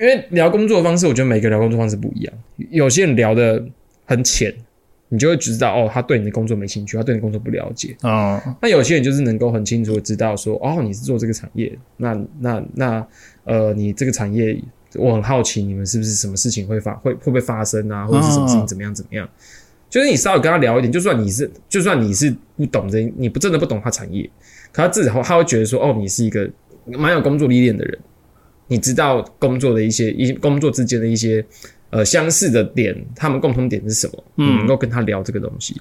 因为聊工作的方式，我觉得每个聊工作方式不一样。有些人聊的很浅，你就会知道哦，他对你的工作没兴趣，他对你工作不了解。哦，那有些人就是能够很清楚的知道说，哦，你是做这个产业，那那那呃，你这个产业，我很好奇你们是不是什么事情会发会会不会发生啊，或者是什么事情怎么样怎么样。就是你稍微跟他聊一点，就算你是就算你是不懂这，你不真的不懂他产业，可他至少他会觉得说，哦，你是一个蛮有工作历练的人，你知道工作的一些一工作之间的一些呃相似的点，他们共同点是什么？嗯能够跟他聊这个东西。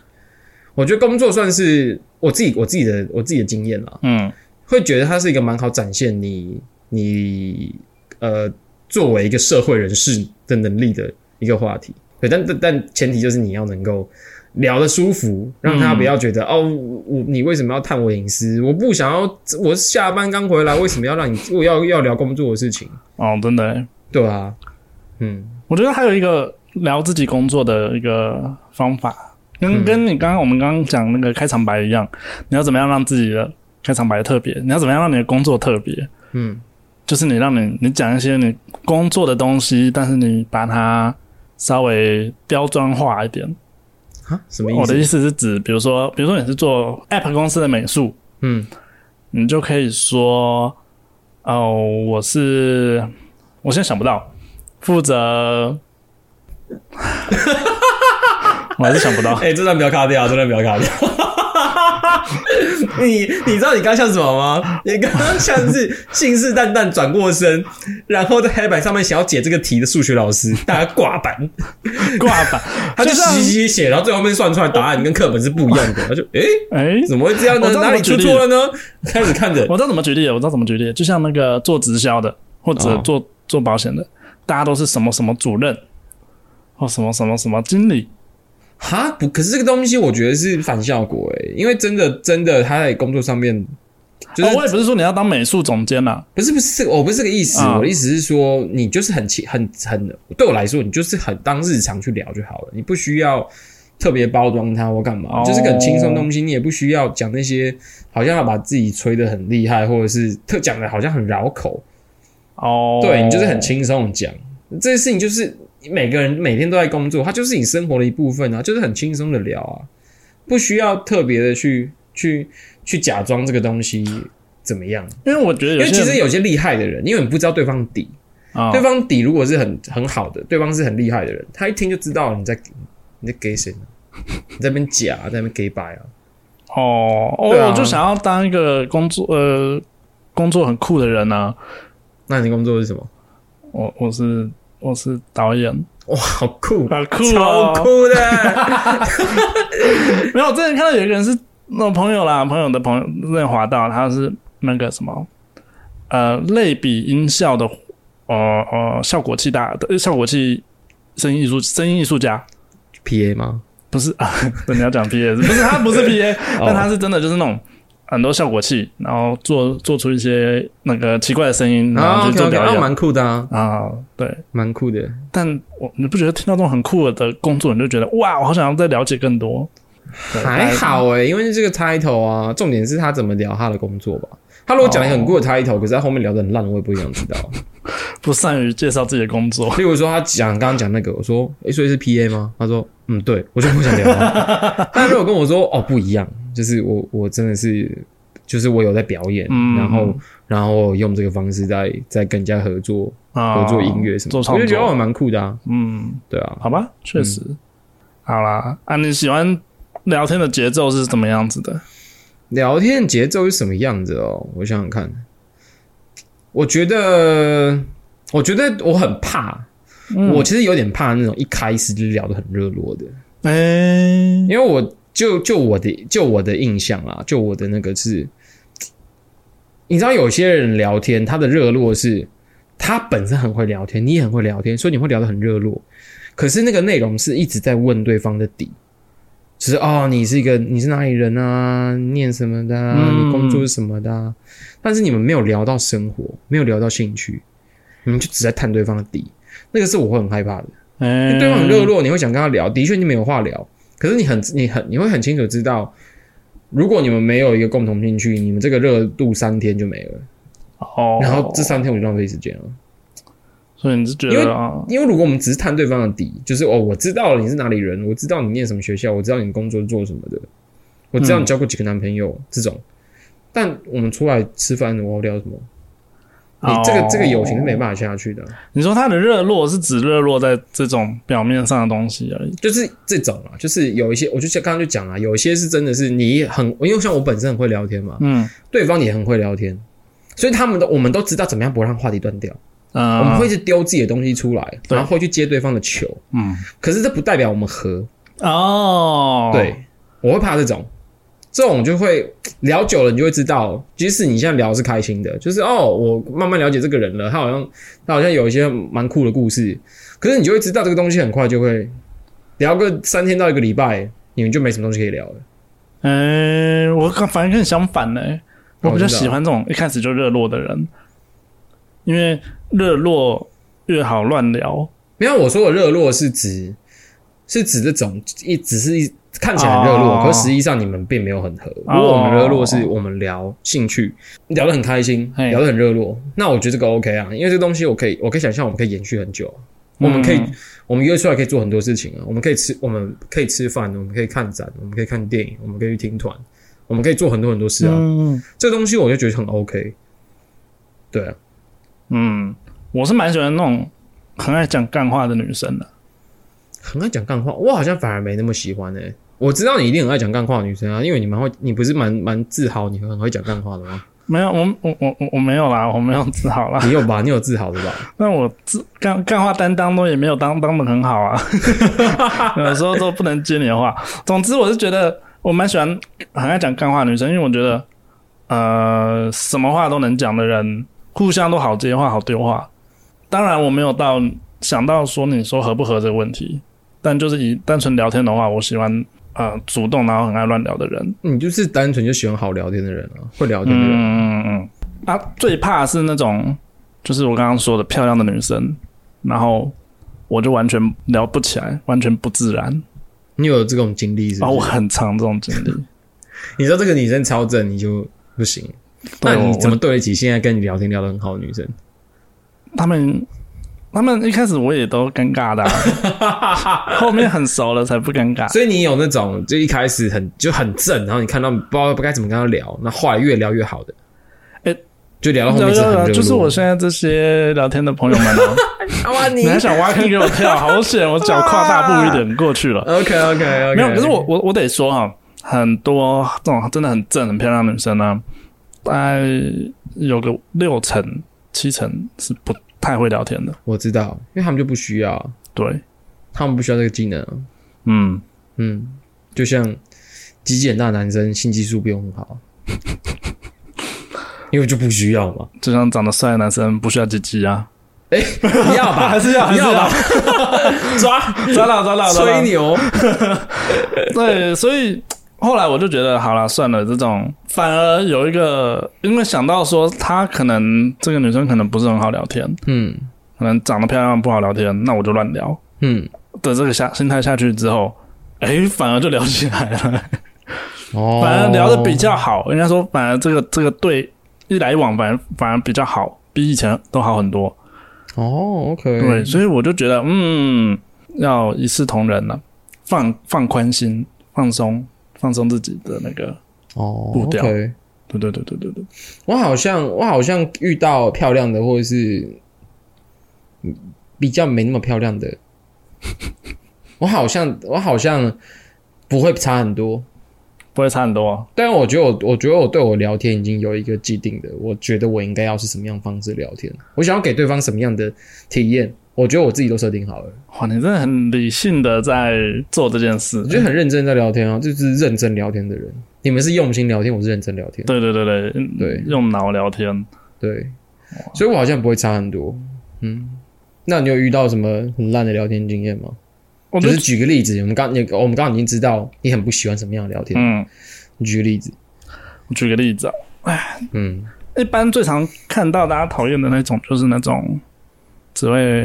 我觉得工作算是我自己我自己的我自己的经验啦，嗯，会觉得它是一个蛮好展现你你呃作为一个社会人士的能力的一个话题。对，但但但前提就是你要能够聊得舒服，让他不要觉得、哦，我你为什么要探我隐私？我不想要，我下班刚回来，为什么要让你我要要聊工作的事情？哦，真的，对啊，嗯，我觉得还有一个聊自己工作的一个方法，跟跟你刚刚我们刚刚讲那个开场白一样，你要怎么样让自己的开场白特别？你要怎么样让你的工作特别？嗯，就是你让你你讲一些你工作的东西，但是你把它稍微刁钻化一点。啊，什么意思？我的意思是指，比如说，比如说你是做 App 公司的美术，嗯，你就可以说，哦，我是，我现在想不到，负责，<laughs> 我还是想不到。<laughs> 哎、这段不要卡掉，这段不要卡掉。<laughs> 你你知道你刚像什么吗？你刚刚像是信誓旦旦转过身，然后在黑板上面想要解这个题的数学老师，大家挂板，挂板，他就就像写写写，然后最后面算出来答案跟课本是不一样的，他就诶、哎，怎么会这样呢？哪里出错了呢？开始看着，我知道怎么举例了，我知道怎么举例，就像那个做直销的或者哦做、做保险的，大家都是什么什么主任，或什么什么什么经理，哈不，可是这个东西我觉得是反效果诶、因为真的真的他在工作上面就是、哦，我也不是说你要当美术总监啦，不是不是，我不是这个意思。啊我的意思是说，你就是很轻很很，对我来说，你就是很当日常去聊就好了，你不需要特别包装它或干嘛，哦就是个很轻松的东西，你也不需要讲那些好像要把自己吹得很厉害，或者是特讲的好像很绕口。哦，对你就是很轻松的讲这些事情，就是每个人每天都在工作，它就是你生活的一部分啊，就是很轻松的聊啊，不需要特别的去去去假装这个东西怎么样。因为我觉得因为其实有些厉害的人，因为你不知道对方底，啊，对方底如果是很很好的，对方是很厉害的人，他一听就知道你在你在给谁呢？你在那边假，在那边给白啊？哦，哦，对啊我就想要当一个工作呃工作很酷的人呢、那你工作是什么？我我是我是导演，哇，好酷，好酷超哦！酷的！<laughs> 没有，我之前看到有一个人是那种朋友啦，朋友的朋友任华道，他是那个什么呃类比音效的呃呃效果器大的效果器声音艺术声音艺术家。P A 吗？不是啊，<laughs> 对，你要讲 P A 不是他不是 P A，<laughs> 但他是真的就是那种很多效果器，然后做做出一些那个奇怪的声音，然啊后去，OK 做表演蛮酷的啊，啊，对。蛮酷的。但我你不觉得听到这种很酷的工作，你就觉得哇，我好想要再了解更多。对还好诶、因为这个 title 啊，重点是他怎么聊他的工作吧。他如果讲一个很酷的 title，、可是他后面聊的很烂，我也不会想知道。<laughs> 不善于介绍自己的工作。例如说，他讲刚刚讲那个，我说，诶、所以是 P A 吗？他说，嗯，对，我就不想聊了。但如果跟我说，哦，不一样，就是我我真的是，就是我有在表演，嗯然后然后用这个方式在在跟人家合作啊合作音乐什么我就觉得我，蛮酷的啊，嗯，对啊。好吧，确实，好啦，啊，你喜欢聊天的节奏是怎么样子的？聊天节奏是什么样子哦？我想想看，我觉得，我觉得我很怕，嗯。我其实有点怕那种一开始就聊得很热络的，哎、因为我就就我的就我的印象啊，就我的那个是，你知道有些人聊天，他的热络是他本身很会聊天，你也很会聊天，所以你会聊得很热络，可是那个内容是一直在问对方的底。就是哦，你是一个你是哪里人啊？念什么的、啊？嗯你工作是什么的、啊？但是你们没有聊到生活，没有聊到兴趣，你们就只在探对方的底，那个是我会很害怕的。因哎为对方很热络，你会想跟他聊，的确你没有话聊，可是你很你很你会很清楚知道，如果你们没有一个共同兴趣，你们这个热度三天就没了，哦，然后这三天我就浪费时间了。所以你是觉因为得啊，因为如果我们只是探对方的底，就是哦，我知道了你是哪里人，我知道你念什么学校，我知道你工作是做什么的，我知道你交过几个男朋友、这种，但我们出来吃饭，我要聊什么？你这个、哦这个友情是没办法下去的，你说他的热络是指热络在这种表面上的东西而已。就是这种啊，就是有一些，我就像刚刚就讲了，有一些是真的是你很，因为像我本身很会聊天嘛，嗯。对方也很会聊天，所以他们都我们都知道怎么样不让话题断掉，嗯，我们会去丢自己的东西出来，然后会去接对方的球，嗯。可是这不代表我们合，哦，对，我会怕这种，这种就会聊久了，你就会知道，即使你现在聊是开心的，就是哦，我慢慢了解这个人了，他好像他好像有一些蛮酷的故事，可是你就会知道这个东西很快就会聊个三天到一个礼拜，你们就没什么东西可以聊了。嗯、我刚反正跟你相反呢、我比较喜欢这种一开始就热络的人，因为热络越好乱聊。没有，我说的热络是指是指这种一只是一看起来很热络，哦可是实际上你们并没有很合。哦如果我们热络是我们聊兴趣，聊得很开心，嘿聊得很热络，那我觉得这个 OK 啊，因为这个东西我可以我可以想象我们可以延续很久啊。我们可以，嗯我们约出来可以做很多事情啊。我们可以吃，我们可以吃饭，我们可以看展，我们可以看电影，我们可以去听团，我们可以做很多很多事啊。嗯这个东西我就觉得很 OK。对啊，嗯，我是蛮喜欢那种很爱讲干话的女生的。很爱讲干话，我好像反而没那么喜欢诶、我知道你一定很爱讲干话的女生啊，因为你蛮会，你不是蛮蛮自豪你很会讲干话的吗？没有，我我我我我没有啦，我没有自豪啦。你有吧？你有自豪的吧？<laughs> 那我自干干话担当都也没有当当的很好啊，<laughs> 有时候都不能接你的话。总之，我是觉得我蛮喜欢很爱讲干话的女生，因为我觉得呃什么话都能讲的人，互相都好接话、好丢话。当然，我没有到想到说你说合不合这个问题，但就是以单纯聊天的话，我喜欢呃主动然后很爱乱聊的人。你就是单纯就喜欢好聊天的人啊，会聊天的人。嗯嗯嗯啊，最怕是那种就是我刚刚说的漂亮的女生，然后我就完全聊不起来，完全不自然。你有这种经历是然后我？很长这种经历，<laughs> 你知道这个女生超正，你就不行。那你怎么对得起现在跟你聊天聊得很好的女生？他们他们一开始我也都尴尬的啊、<laughs> 后面很熟了才不尴尬。所以你有那种就一开始很就很正，然后你看到不知道不该怎么跟他聊，那后来越聊越好的，诶就聊到后面是很热络就是我现在这些聊天的朋友们啊，<laughs> 哇你你还想挖坑给我跳，好险！我脚跨大步一点过去了。<laughs> OK OK OK 没有，可是我我我得说哈，很多这种真的很正、很漂亮的女生呢，大概有个六成、七成是不太会聊天的。我知道，因为他们就不需要，对，他们不需要这个技能啊。嗯，嗯，就像极简大的男生性技术不用很好，<laughs> 因为就不需要嘛。就像长得帅的男生不需要鸡鸡啊，要吧，还 <laughs> 是要还是要吧，<laughs> 抓抓到抓到抓到。吹牛。对，所以后来我就觉得好了，算了，这种。反而有一个，因为想到说她可能这个女生可能不是很好聊天，嗯。可能长得漂亮不好聊天，那我就乱聊。嗯，的这个下心态下去之后，哎，反而就聊起来了。<laughs> 哦，反而聊的比较好，应该说反而这个这个对一来一往，反而反而比较好，比以前都好很多。哦，OK，对，所以我就觉得，嗯，要一视同仁了，放放宽心，放松，放松自己的那个，哦步调，OK。对对对对对对，我好像我好像遇到漂亮的，或者是嗯比较没那么漂亮的，<laughs> 我好像我好像不会差很多。不会差很多。啊但是我觉得我我觉得我对我聊天已经有一个既定的，我觉得我应该要是什么样方式聊天，我想要给对方什么样的体验，我觉得我自己都设定好了。哇，你真的很理性的在做这件事我。觉得很认真在聊天啊，就是认真聊天的人。你们是用心聊天，我是认真聊天。对对对对嗯对用脑聊天。对，所以我好像不会差很多。嗯，那你有遇到什么很烂的聊天经验吗？我就是举个例子，我们刚你我们刚刚已经知道你很不喜欢什么样的聊天，嗯，你举个例子。我举个例子啊，嗯，一般最常看到大家讨厌的那种，就是那种只会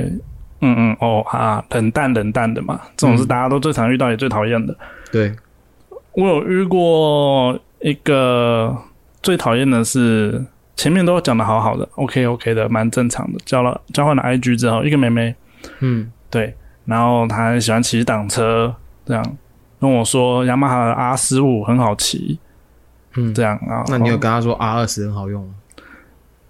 嗯嗯哦啊冷淡冷淡的嘛，这种是大家都最常遇到也最讨厌的。对，我有遇过一个最讨厌的是前面都讲的好好的，OK OK 的，蛮正常的。交了交换了 IG 之后，一个妹妹，嗯，对，然后她很喜欢骑挡车，这样跟我说雅马哈的 R 十五很好骑，嗯这样啊。那你有跟她说 R 二十很好用吗？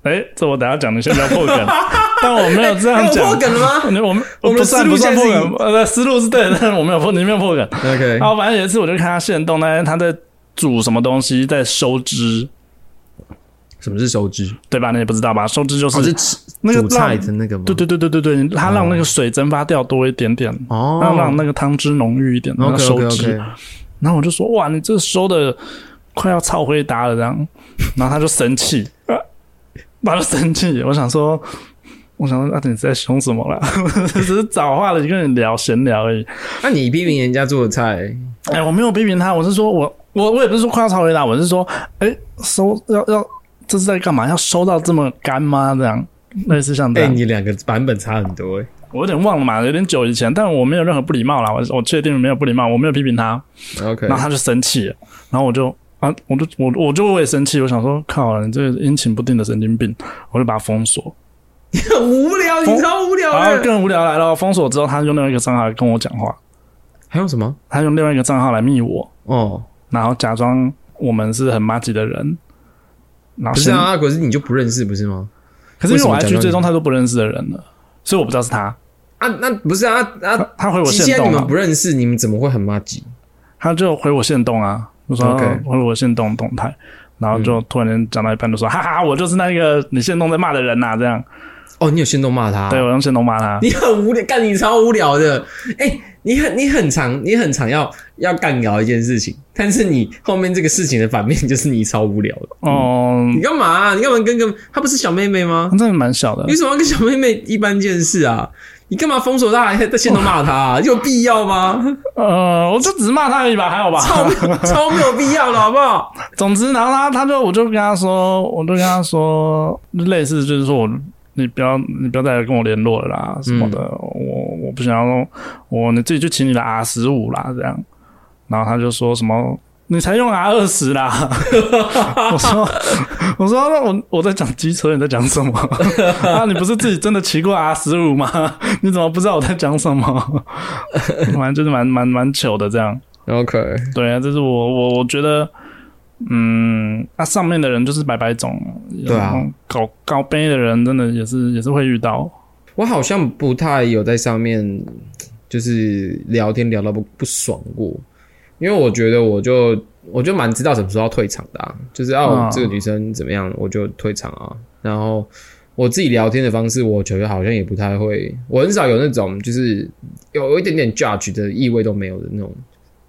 哎，这我等下讲，你先不要破梗。<laughs> 但我没有这样讲，破梗了吗？你我们我们不算不算破梗，呃，思路是对的，但是我没有破，你没有破梗。OK，然后反正有一次我就看他现动，那他在煮什么东西，在收汁，什么是收汁？对吧？你也不知道吧？收汁就哦，是那个煮菜让的那个吗？对对对对对对，他让那个水蒸发掉多一点点，哦，让让那个汤汁浓郁一点，然后收汁。然后我就说哇，你这收的快要超回答了这样，然后他就生气，啊他生气。<laughs> 我想说，我想说，啊，你在凶什么啦？<laughs> 只是找话了跟你聊闲聊而已。那你批评人家做的菜，哎，我没有批评他，我是说我我我也不是说夸他超回答，我是说，哎，收要要这是在干嘛？要收到这么干吗？这样类似像这哎，样，你两个版本差很多哎。我有点忘了嘛，有点久以前，但我没有任何不礼貌啦，我我确定没有不礼貌，我没有批评他。OK，然后他就生气了，然后我就啊，我就我我就我也生气，我想说靠，你这个阴晴不定的神经病，我就把他封锁。你 <laughs> 很无聊，你超无聊然后。更无聊来了，封锁之后，他用另外一个账号来跟我讲话，还有什么？他用另外一个账号来密我，哦，然后假装我们是很妈吉的人，然后，不是啊，可是你就不认识不是吗？可是因为我为什么假 IG 装追踪太多不认识的人了，所以我不知道是他，啊，那不是啊啊他，他回我既线动啊然你们不，认识，你们怎么会很骂鸡？他就回我线动啊，就说 OK 回我线动动态。然后就突然间讲到一半，就说：“ <laughs> 哈哈，我就是那个你线动在骂的人呐、这样，哦，你有先动骂他？对我用先动骂他。你很无聊，干你超无聊的。哎、你很你很常你很常要要干聊一件事情，但是你后面这个事情的反面就是你超无聊的。哦，你干嘛啊、你干嘛跟个她不是小妹妹吗？真的蛮小的你。为什么要跟小妹妹一般见识啊？你干嘛封锁他还在线动骂他、啊？有必要吗？呃，我就只是骂他而已吧，还好吧。超超没有必要的好不好？总之，然后他他就我就跟他说，我就跟他说，类似就是说我你不要你不要再跟我联络了啦什么的，我我不想要我你自己去请你的 R 十五啦这样。然后他就说什么你才用 R 二十啦，<laughs> 我说我说那我我在讲机车，你在讲什么 <laughs> 啊？你不是自己真的骑过 R 十五吗？你怎么不知道我在讲什么？反正就是蛮蛮蛮糗的这样。OK，对啊，这是我我我觉得，嗯，那、上面的人就是白白种，对啊，搞高杯的人真的也是也是会遇到，我好像不太有在上面就是聊天聊到不不爽过，因为我觉得我就我就蛮知道什么时候要退场的啊，就是哦、嗯。这个女生怎么样我就退场啊，然后我自己聊天的方式，我觉得好像也不太会，我很少有那种就是有有一点点 judge 的意味都没有的那种，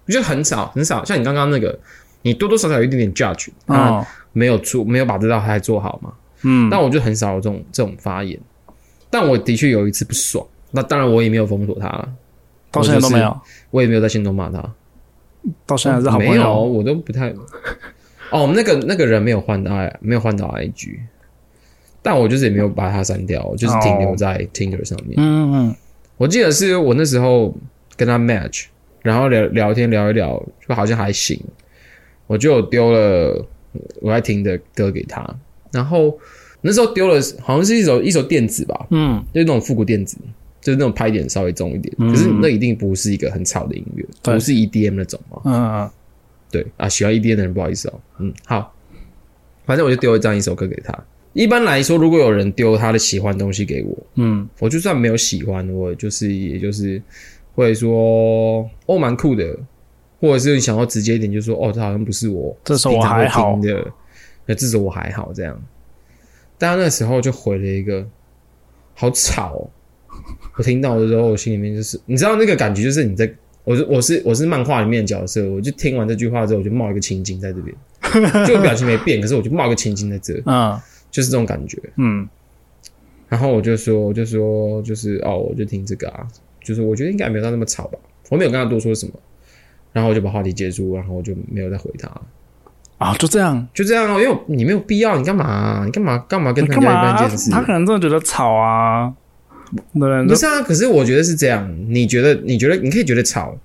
我觉得很少很少，像你刚刚那个，你多多少少有一点点 judge，他哦，没有做没有把这道菜做好嘛，嗯，但我就很少有这种这种发言，但我的确有一次不爽，那当然我也没有封锁他了，到现在都没有，我也没有在心中骂他，到现在还是好朋没有，我都不太。哦，那个那个人没有换到 I 没有换到 IG，但我就是也没有把他删掉，我就是停留在 Tinder 上面。嗯嗯我记得是我那时候跟他 match，然后聊聊天聊一聊，就好像还行，我就有丢了我在听的歌给他，然后那时候丢了好像是一首一首电子吧，嗯，就是那种复古电子，就是那种拍点稍微重一点，嗯。可是那一定不是一个很吵的音乐，不是 EDM 那种嘛。嗯嗯对啊，喜欢 EDM 的人不好意思哦，嗯，好，反正我就丢了这样一首歌给他。一般来说，如果有人丢他的喜欢东西给我，嗯。我就算没有喜欢，我就是也就是会说哦蛮酷的，或者是想要直接一点，就说哦这好像不是我这首我还好。的，那这首我还好这样。但他那时候就回了一个好吵、哦，<laughs> 我听到的时候，我心里面就是你知道那个感觉，就是你在我是我是我是漫画里面的角色，我就听完这句话之后，我就冒一个情景在这边，<laughs> 就我表情没变，可是我就冒一个情景在这，嗯就是这种感觉。嗯。然后我就说，我就说，就是哦，我就听这个啊，就是我觉得应该没有到那么吵吧，我没有跟他多说什么，然后我就把话题结束，然后我就没有再回他，啊，就这样，就这样哦，因为你没有必要，你干嘛、你干嘛干嘛跟他干嘛啊？聊一般见识？他可能真的觉得吵啊，对不是啊？可是我觉得是这样，你觉得你觉得你可以觉得吵，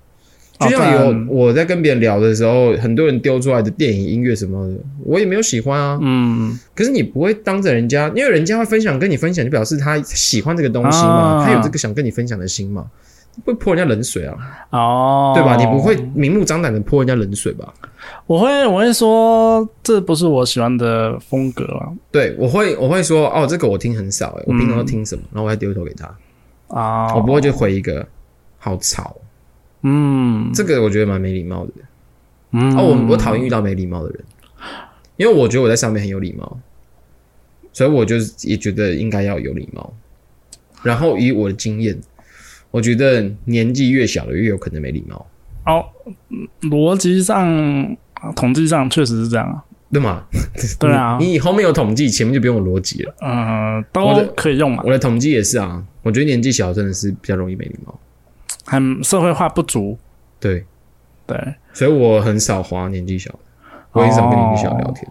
就像有我在跟别人聊的时候，很多人丢出来的电影、音乐什么的，我也没有喜欢啊。嗯，可是你不会当着人家，因为人家会分享跟你分享，就表示他喜欢这个东西嘛，啊他有这个想跟你分享的心嘛，不会泼人家冷水啊，哦，对吧？你不会明目张胆的泼人家冷水吧？我会我会说这不是我喜欢的风格啊。对，我会我会说哦，这个我听很少哎，我平常都嗯听什么，然后我还丢头给他，啊，我不会就回一个好吵，嗯。这个我觉得蛮没礼貌的。嗯。哦，我我讨厌遇到没礼貌的人，因为我觉得我在上面很有礼貌，所以我就是也觉得应该要有礼貌。然后以我的经验，我觉得年纪越小的越有可能没礼貌，哦，嗯逻辑上、啊统计上确实是这样啊。对吗？对啊 <laughs> 你你后面有统计，前面就不用有逻辑了。嗯、我都的可以用嘛，我的统计也是啊，我觉得年纪小真的是比较容易没礼貌。很社会化不足。对，对，所以我很少花年纪小的，我很少跟年纪小聊天。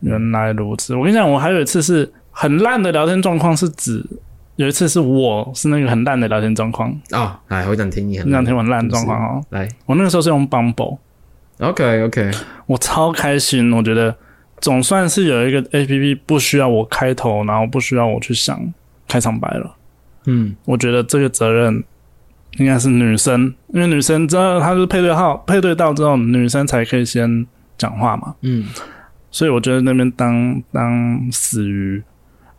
原来如此。我跟你讲，我还有一次是很烂的聊天状况，是指有一次是我是那个很烂的聊天状况。啊，来，我想听你很你想听我烂的状况哦？来我那个时候是用 Bumble，，OK OK，我超开心，我觉得总算是有一个 A P P 不需要我开头，然后不需要我去想开场白了。嗯，我觉得这个责任应该是女生，因为女生知道她是配对号，配对到之后，女生才可以先讲话嘛。嗯，所以我觉得那边当当死鱼，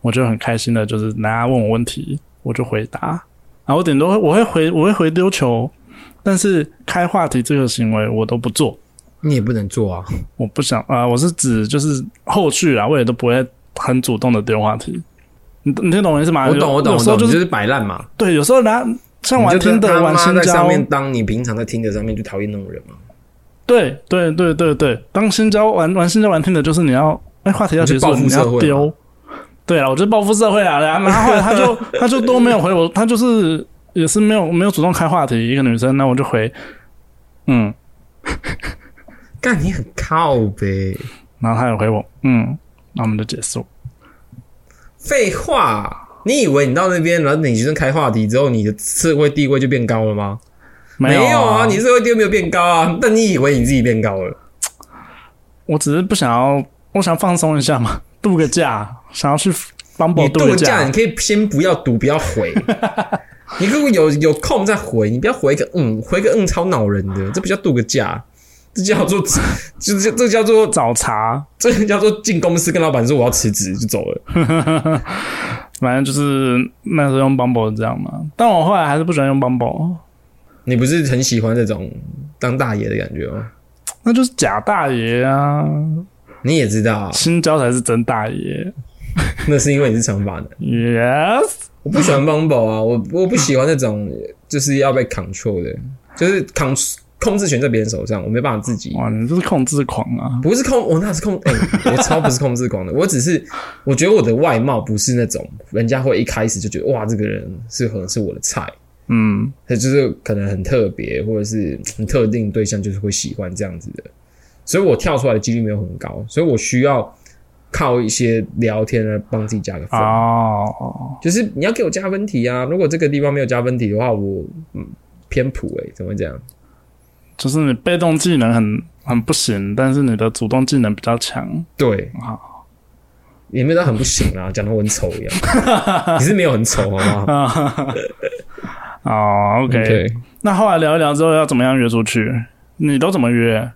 我就很开心的，就是大家问我问题，我就回答，然后我顶多会我会回我会回丢球，但是开话题这个行为我都不做，你也不能做啊。我不想啊、我是指就是后续啊，我也都不会很主动的丢话题。你你听懂我意思吗？我懂，我懂，我懂，有时候就是摆烂嘛。对，有时候拿像玩听的、玩新交，在上面当你平常在听的上面就讨厌那种人嘛。对对对对对，当新交玩玩新交玩听的，就是你要哎话题要结束，你要丢。对啊，我就报复社会啊，然后然后后来他就他就都没有回我，他就是也是没有没有主动开话题，一个女生，那我就回嗯，<laughs> 干你很靠呗，然后他也回我嗯，那我们就结束。废话。你以为你到那边，然后你先开话题之后，你的社会地位就变高了吗？没有啊，你社会地位没有变高啊。但你以为你自己变高了？我只是不想要，我想放松一下嘛，度个假，想要去帮你宝度个假，你可以先不要读，不要回。<laughs> 你如果有有空再回，你不要回个嗯，回个嗯超恼人的，这不叫度个假，这叫做这这这叫做找茬，这个叫做进公司跟老板说我要辞职就走了。<laughs> 反正就是那时候用 Bumble 这样嘛。但我后来还是不喜欢用 Bumble，你不是很喜欢这种当大爷的感觉吗？那就是假大爷啊，你也知道啊，新交才是真大爷。<laughs> 那是因为你是长发男。Yes，我不喜欢 Bumble 啊，我我不喜欢那种就是要被 control 的，就是控控制权在别人手上，我没办法自己。哇，你这是控制狂啊！不是控，我那是控，哎、我超不是控制狂的，<laughs> 我只是我觉得我的外貌不是那种人家会一开始就觉得哇，这个人是可能是我的菜，嗯，他就是可能很特别，或者是很特定对象就是会喜欢这样子的，所以我跳出来的几率没有很高，所以我需要靠一些聊天来帮自己加个分。哦，就是你要给我加分题啊！如果这个地方没有加分题的话，我嗯偏普诶、怎么会这样？就是你被动技能很很不行，但是你的主动技能比较强。对，好，也没有到很不行啊，讲的我很丑一样。<laughs> 你是没有很丑好不好 <laughs> 哦，OK，那后来聊一聊之后要怎么样约出去？你都怎么约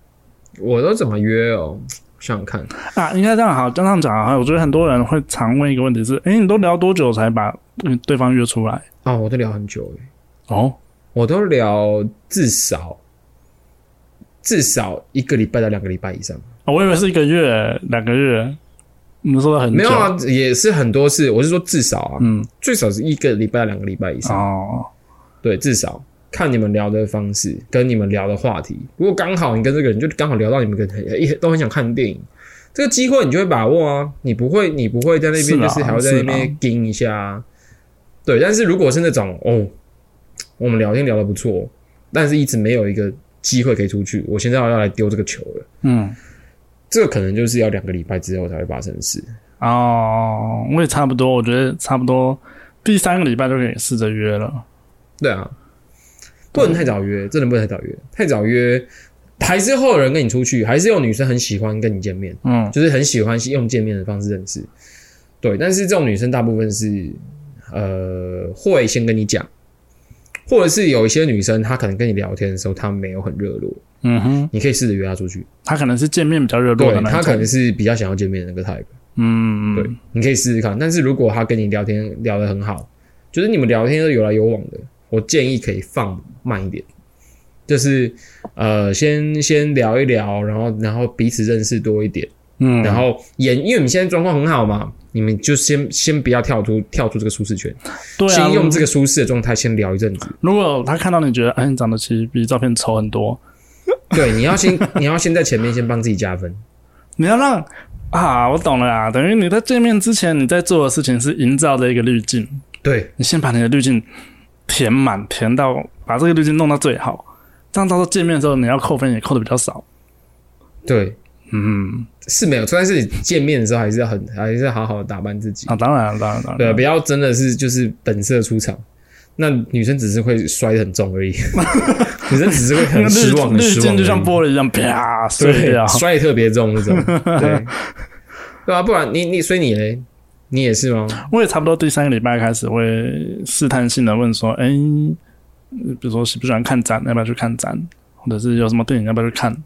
我都怎么约哦？想想看，啊？应该这样好，这样讲啊。我觉得很多人会常问一个问题是：诶，你都聊多久才把嗯对方约出来？啊，我都聊很久诶、哦，我都聊至少至少一个礼拜到两个礼拜以上。我以为是一个月、两个月。你说的很没有啊，也是很多次。我是说至少啊，嗯，最少是一个礼拜到两个礼拜以上。哦，对，至少看你们聊的方式跟你们聊的话题。如果刚好你跟这个人就刚好聊到你们跟一都很想看电影，这个机会你就会把握啊。你不会，你不会在那边就是还要在那边盯一下啊。对，但是如果是那种哦，我们聊天聊得不错，但是一直没有一个机会可以出去，我现在要来丢这个球了。嗯，这个可能就是要两个礼拜之后才会发生的事。哦，我也差不多，我觉得差不多第三个礼拜就可以试着约了。对啊，不能太早约，真的不能太早约，太早约还是会有人跟你出去，还是有女生很喜欢跟你见面，嗯就是很喜欢用见面的方式认识。对，但是这种女生大部分是呃会先跟你讲，或者是有一些女生她可能跟你聊天的时候，她没有很热络，嗯哼，你可以试着约她出去。她可能是见面比较热络对的，那她可能是比较想要见面的那个 type。嗯，对，你可以试试看。但是如果她跟你聊天聊得很好，就是你们聊天都有来有往的，我建议可以放慢一点，就是呃，先先聊一聊，然后然后彼此认识多一点，嗯，然后演，因为你们现在状况很好嘛，你们就先先不要跳出跳出这个舒适圈，对啊，先用这个舒适的状态先聊一阵子。如果他看到你觉得，哎，你长得其实比照片丑很多，对，你要先你要先在前面先帮自己加分。<laughs> 你要让啊，我懂了啊，等于你在见面之前你在做的事情是营造的一个滤镜，对你先把你的滤镜填满，填到把这个滤镜弄到最好，这样到时候见面的时候你要扣分也扣的比较少。对，嗯，是没有错，但是你见面的时候还是要很还是要好好的打扮自己。啊，当然了，当然，当然，对，不要真的是就是本色出场，那女生只是会摔得很重而已，<laughs> 女生只是会很失望，很失望就像玻璃一样，啪碎。摔得特别重那种，对，<laughs> 对啊，不然你你所以你嘞，你也是吗？我也差不多第三个礼拜开始会试探性的问说，哎、比如说喜不喜欢看展，要不要去看展，或者是有什么电影要不要去看，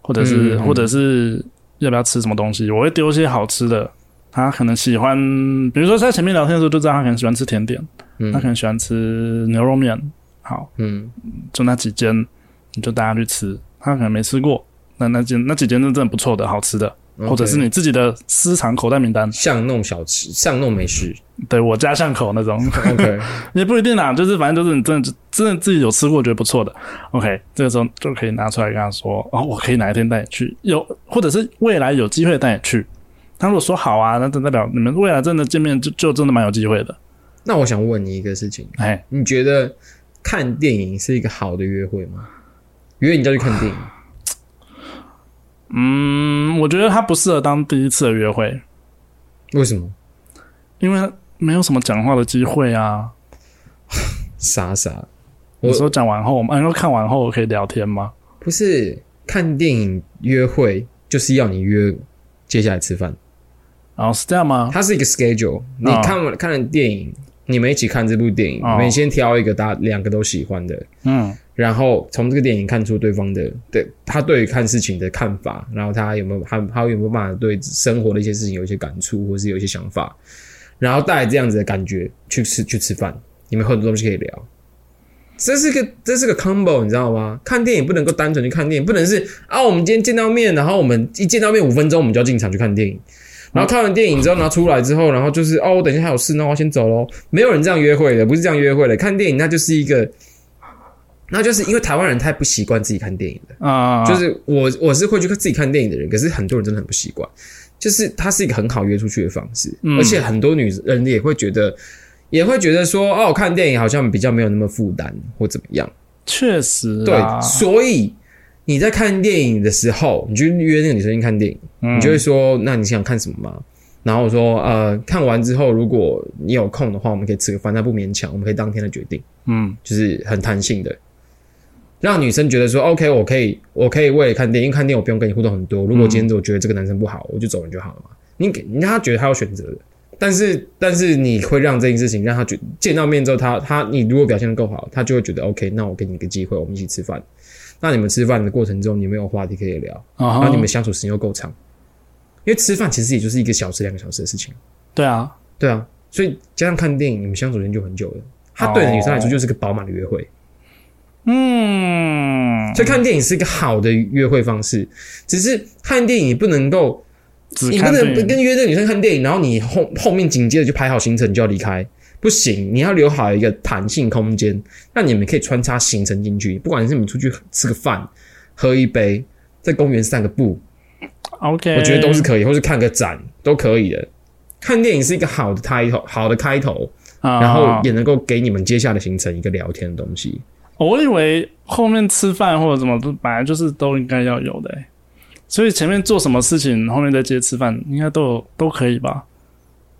或者是、或者是要不要吃什么东西，我会丢一些好吃的。他可能喜欢，比如说在前面聊天的时候就知道他可能喜欢吃甜点，嗯他可能喜欢吃牛肉面，好，嗯，就那几间，你就带他去吃。他可能没吃过，那那间那几间是真的不错的，好吃的，或者是你自己的私藏口袋名单，巷弄小吃、巷弄美食对我家巷口那种。，OK，<laughs> 也不一定啦，就是反正就是你真的真的自己有吃过觉得不错的，OK，这个时候就可以拿出来跟他说，哦，我可以哪一天带你去，有或者是未来有机会带你去。他如果说好啊，那就代表你们未来真的见面就就真的蛮有机会的。那我想问你一个事情，哎，你觉得看电影是一个好的约会吗？约你就去看电影，嗯，我觉得他不适合当第一次的约会，为什么？因为没有什么讲话的机会啊。<laughs> 傻傻，我你说讲完后，我们说看完后可以聊天吗？不是看电影约会，就是要你约接下来吃饭。然后是这样吗？它是一个 schedule。你看完、看了电影，你们一起看这部电影，哦你们先挑一个大家两个都喜欢的，嗯然后从这个电影看出对方的对他对于看事情的看法，然后他有没有他他有没有办法对生活的一些事情有一些感触，或是有一些想法，然后带着这样子的感觉去吃去吃饭，你们很多东西可以聊。这是个这是个 combo，你知道吗？看电影不能够单纯去看电影，不能是啊，我们今天见到面，然后我们一见到面五分钟，我们就要进场去看电影。然后看完电影之后，拿出来之后，然后就是哦，我等一下还有事，那我先走喽。没有人这样约会的，不是这样约会的。看电影那就是一个，那就是因为台湾人太不习惯自己看电影了。啊，就是我我是会去自己看电影的人，可是很多人真的很不习惯。就是它是一个很好约出去的方式，嗯而且很多女人也会觉得，也会觉得说，哦，看电影好像比较没有那么负担或怎么样。确实对，啊，所以你在看电影的时候，你就约那个女生去看电影，嗯你就会说，那你想看什么吗？然后我说，呃，看完之后，如果你有空的话，我们可以吃个饭，那不勉强，我们可以当天的决定，嗯就是很弹性的，让女生觉得说，OK，我可以，我可以为了看电影，因为看电影我不用跟你互动很多。如果今天我觉得这个男生不好，我就走人就好了嘛。你给你让他觉得他有选择的，但是但是你会让这件事情让他觉见到面之后，他他你如果表现的够好，他就会觉得 OK，那我给你一个机会，我们一起吃饭。那你们吃饭的过程中，你没有话题可以聊，然后你们相处时间又够长，因为吃饭其实也就是一个小时、两个小时的事情。对啊，对啊，所以加上看电影，你们相处时间就很久了。他对女生来说就是个饱满的约会，嗯，所以看电影是一个好的约会方式。只是看电影你不能够，只你不能跟约这个女生看电影，然后你后后面紧接着就排好行程就要离开，不行，你要留好一个弹性空间，让你们可以穿插行程进去。不管是你们出去吃个饭、喝一杯，在公园散个步，OK，我觉得都是可以，或是看个展都可以的。看电影是一个好的开头，好的开头，啊，然后也能够给你们接下来的行程一个聊天的东西。我以为后面吃饭或者什么，本来就是都应该要有的、欸，所以前面做什么事情，后面再接吃饭，应该都有都可以吧？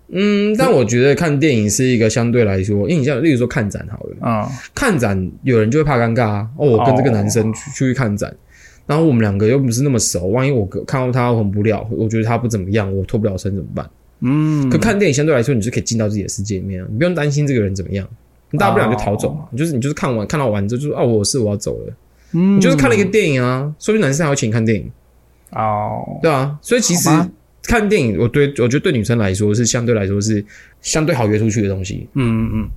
嗯，但我觉得看电影是一个相对来说，因为你像例如说看展好了，嗯看展有人就会怕尴尬啊。哦，我跟这个男生去出去看展，然后我们两个又不是那么熟，万一我看到他很不了，我觉得他不怎么样，我脱不了身怎么办？嗯，可看电影相对来说，你就可以进到自己的世界里面啊，你不用担心这个人怎么样，你大不了就逃走嘛。你就是你就是看完看到完之后就说哦，我是我要走了，嗯你就是看了一个电影啊，说不定男生还会请你看电影，哦，对啊，所以其实看电影，我对我觉得对女生来说是相对来说是相对好约出去的东西，嗯嗯嗯，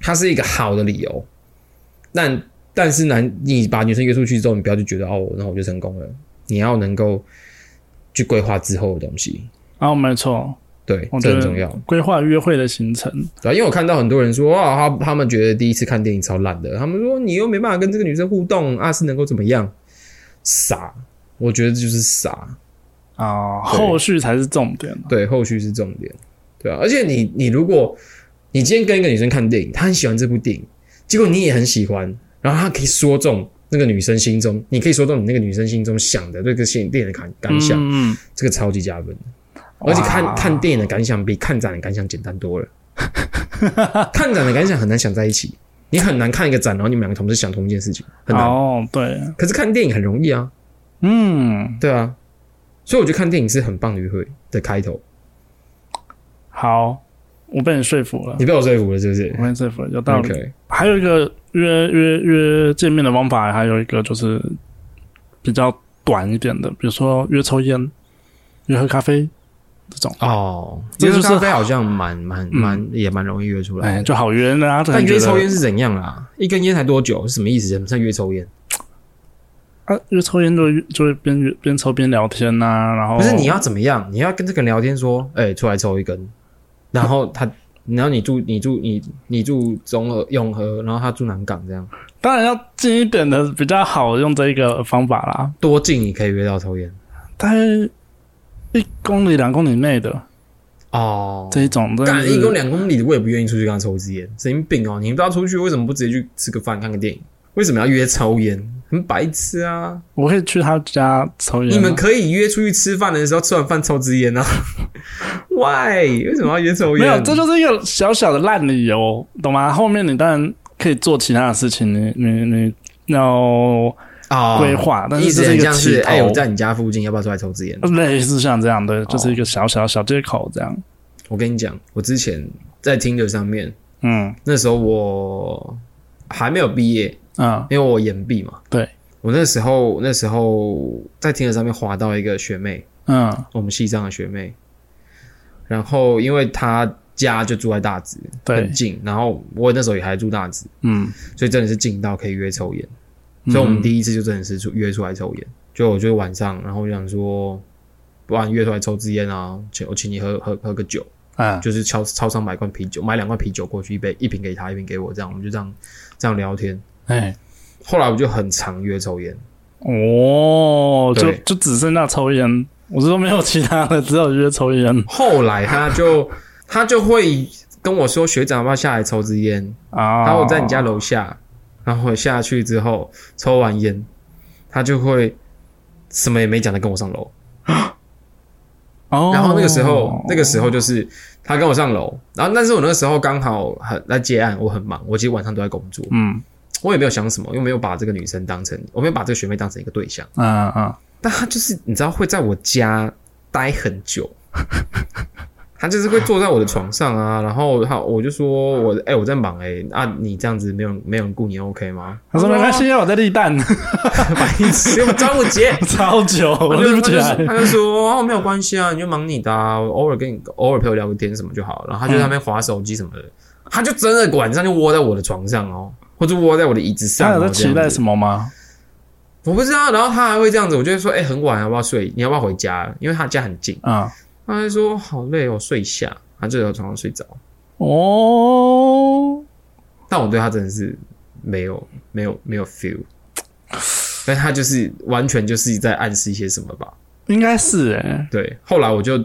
它是一个好的理由。但但是男，你把女生约出去之后，你不要就觉得哦，那我就成功了。你要能够去规划之后的东西，哦，没错，对这很重要。规划约会的行程，对啊，因为我看到很多人说哇，他他们觉得第一次看电影超烂的，他们说你又没办法跟这个女生互动，啊是能够怎么样？傻，我觉得这就是傻。啊，对后续才是重点。对，后续是重点，对啊。而且你你如果你今天跟一个女生看电影，她很喜欢这部电影，结果你也很喜欢，然后她可以说中那个女生心中，你可以说中你那个女生心中想的这个电影的感感想，嗯，嗯这个超级加分。而且看看电影的感想比看展的感想简单多了。看展的感想很难想在一起，你很难看一个展，然后你们两个同时想同一件事情，很难。哦，对，可是看电影很容易啊，嗯，对啊。所以我觉得看电影是很棒的约会的开头。好，我被你说服了，你被我说服了是不是我被你说服了，有道理。还有一个约约约见面的方法，还有一个就是比较短一点的，比如说约抽烟、约喝咖啡这种，哦，这就是约咖啡好像蛮蛮蛮也蛮容易约出来哎，就好约啊。但约抽烟是是怎样啦？一根烟才多久？是什么意思？什么叫约抽烟？啊，约抽烟就就会边边抽边聊天呐、然后不是你要怎么样？你要跟这个人聊天说，哎、出来抽一根，然后他，然后你住你住你你住中和永和，然后他住南港，这样当然要近一点的比较好用这一个方法啦，多近你可以约到抽烟？大概一公里两公里内的哦，这一种，真的是干一公两公里，我也不愿意出去跟他抽支烟，神经病哦！你们都要出去，为什么不直接去吃个饭、看个电影？为什么要约抽烟？很白痴啊！我可以去他家抽烟啊。你们可以约出去吃饭的时候，吃完饭抽支烟啊？<laughs> Why？为什么要约抽烟？没有，这就是一个小小的烂理由，懂吗？后面你当然可以做其他的事情，你你你要啊规划，但意思是这是一个起像是哎、头我在你家附近，要不要出来抽支烟？类似像这样的，就是一个小小小借口这样。我跟你讲，我之前在听的上面，嗯那时候我还没有毕业，嗯，因为我延毕嘛。对，我那时候那时候在听的上面滑到一个学妹，嗯。我们西藏的学妹，然后因为她家就住在大直，对。很近，然后我那时候也还住大直，嗯，所以真的是近到可以约抽烟，所以我们第一次就真的是出约出来抽烟，就我就晚上，然后我想说，不然约出来抽支烟啊，请我请你喝喝喝个酒，嗯。就是超超商买罐啤酒，买两罐啤酒过去，一杯一瓶给他，一瓶给我，这样我们就这样这样聊天。哎。后来我就很常约抽烟，哦，就就只剩下抽烟，我是说没有其他的，只有约抽烟。后来他就他就会跟我说，学长要不要下来抽支烟？啊。然后我在你家楼下，然后我下去之后抽完烟，他就会什么也没讲的跟我上楼。哦，然后那个时候，那个时候就是他跟我上楼，然后但是我那个时候刚好很在接案，我很忙，我其实晚上都在工作，嗯我也没有想什么，因为没有把这个女生当成，我没有把这个学妹当成一个对象，嗯嗯，但她就是你知道会在我家待很久。她就是会坐在我的床上啊，然后他我就说我哎、我在忙哎、啊你这样子没有人没有人顾你 OK 吗？他说没关系，我在立蛋，<laughs> 白痴，我端午节，超久，我我立不起来就他就说。哦没有关系啊，你就忙你的、啊，我偶尔跟你偶尔陪我聊个天什么就好。然后他就在那边划手机什么的，他就真的晚上就窝在我的床上哦，或者窝在我的椅子上、哦。他有在期待？什么吗？我不知道。然后他还会这样子，我就会说哎、很晚要不要睡？你要不要回家？因为他家很近。啊、他还说好累哦，睡一下。他就在床上睡着。哦，但我对他真的是没有没有没有 feel，但他就是完全就是在暗示一些什么吧。应该是哎、对，后来我就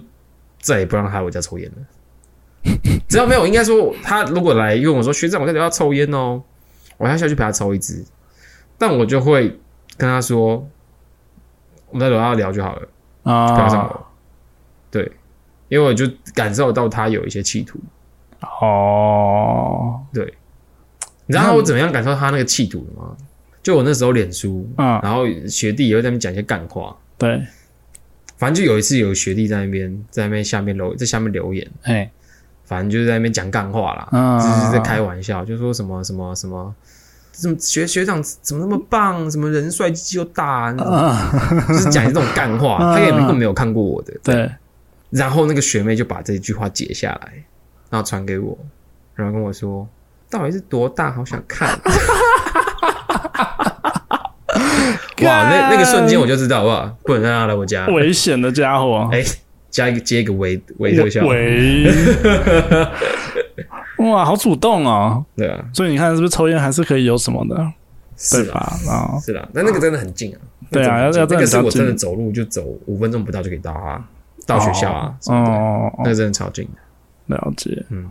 再也不让他来我家抽烟了。只要没有，应该说他如果来问我说学长，我在楼下抽烟哦，我要下去陪他抽一支，但我就会跟他说，我们在楼下聊就好了，不要上啊，楼。对，因为我就感受到他有一些企图。哦，对，你知道我怎么样感受他那个企图的吗？就我那时候脸书，嗯，然后学弟也会在那边讲一些干话，对，反正就有一次有学弟在那边在那边下面留在下面留言，哎，反正就是在那边讲干话啦，嗯就是在开玩笑，就说什么什么什么。怎么学学长怎么那么棒？什么人帅鸡又大，<laughs> 就是讲这种干话。嗯他也根本没有看过我的，对，然后那个学妹就把这句话截下来，然后传给我，然后跟我说：“到底是多大？好想看。<laughs> ”哇，那那个瞬间我就知道哇，不能让他来我家。危险的家伙，哎，加一个接一个微微特效，喂，<laughs> 哇，好主动哦！对啊，所以你看，是不是抽烟还是可以有什么的，是吧？啊，是啦，但那个真的很近啊。对啊要要那个是我真的走路就走五分钟不到就可以到啊，到学校啊哦，那个真的超近的。了解。嗯，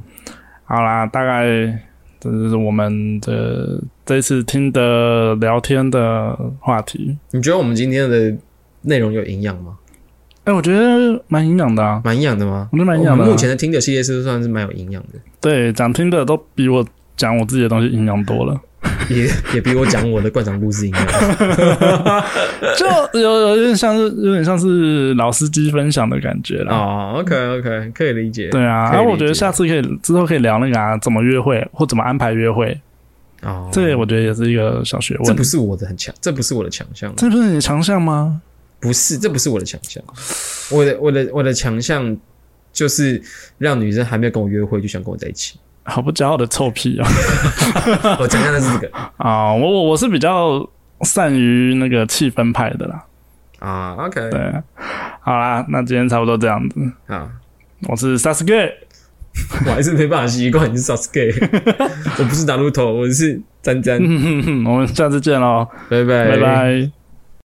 好啦，大概这就是我们的这次听的聊天的话题。你觉得我们今天的内容有营养吗？哎，我觉得蛮营养的啊。蛮营养的吗？我觉得蛮营养的啊目前的听的系列是算是蛮有营养的？对，讲听的都比我讲我自己的东西营养多了。也也比我讲我的灌肠故事营养。<laughs> 就有有点像是有点像是老司机分享的感觉了。哦，OK OK，可以理解。对啊，然后我觉得下次可以之后可以聊那个啊，怎么约会或怎么安排约会，哦，这个我觉得也是一个小学问这不。是我的很强，这不是我的强项，这不是你的强项吗？不是，这不是我的强项。我的我的我的强项就是让女生还没有跟我约会就想跟我在一起。好不骄傲的臭屁啊！<laughs> 我强项的是这个 <laughs> 啊，我我我是比较善于那个气氛派的啦。啊。OK，对，好啦，那今天差不多这样子。啊，我是 Sasuke，我还是没办法习惯你是 Sasuke，<laughs> 我不是大路头，我是詹詹。我们下次见喽，拜拜拜拜。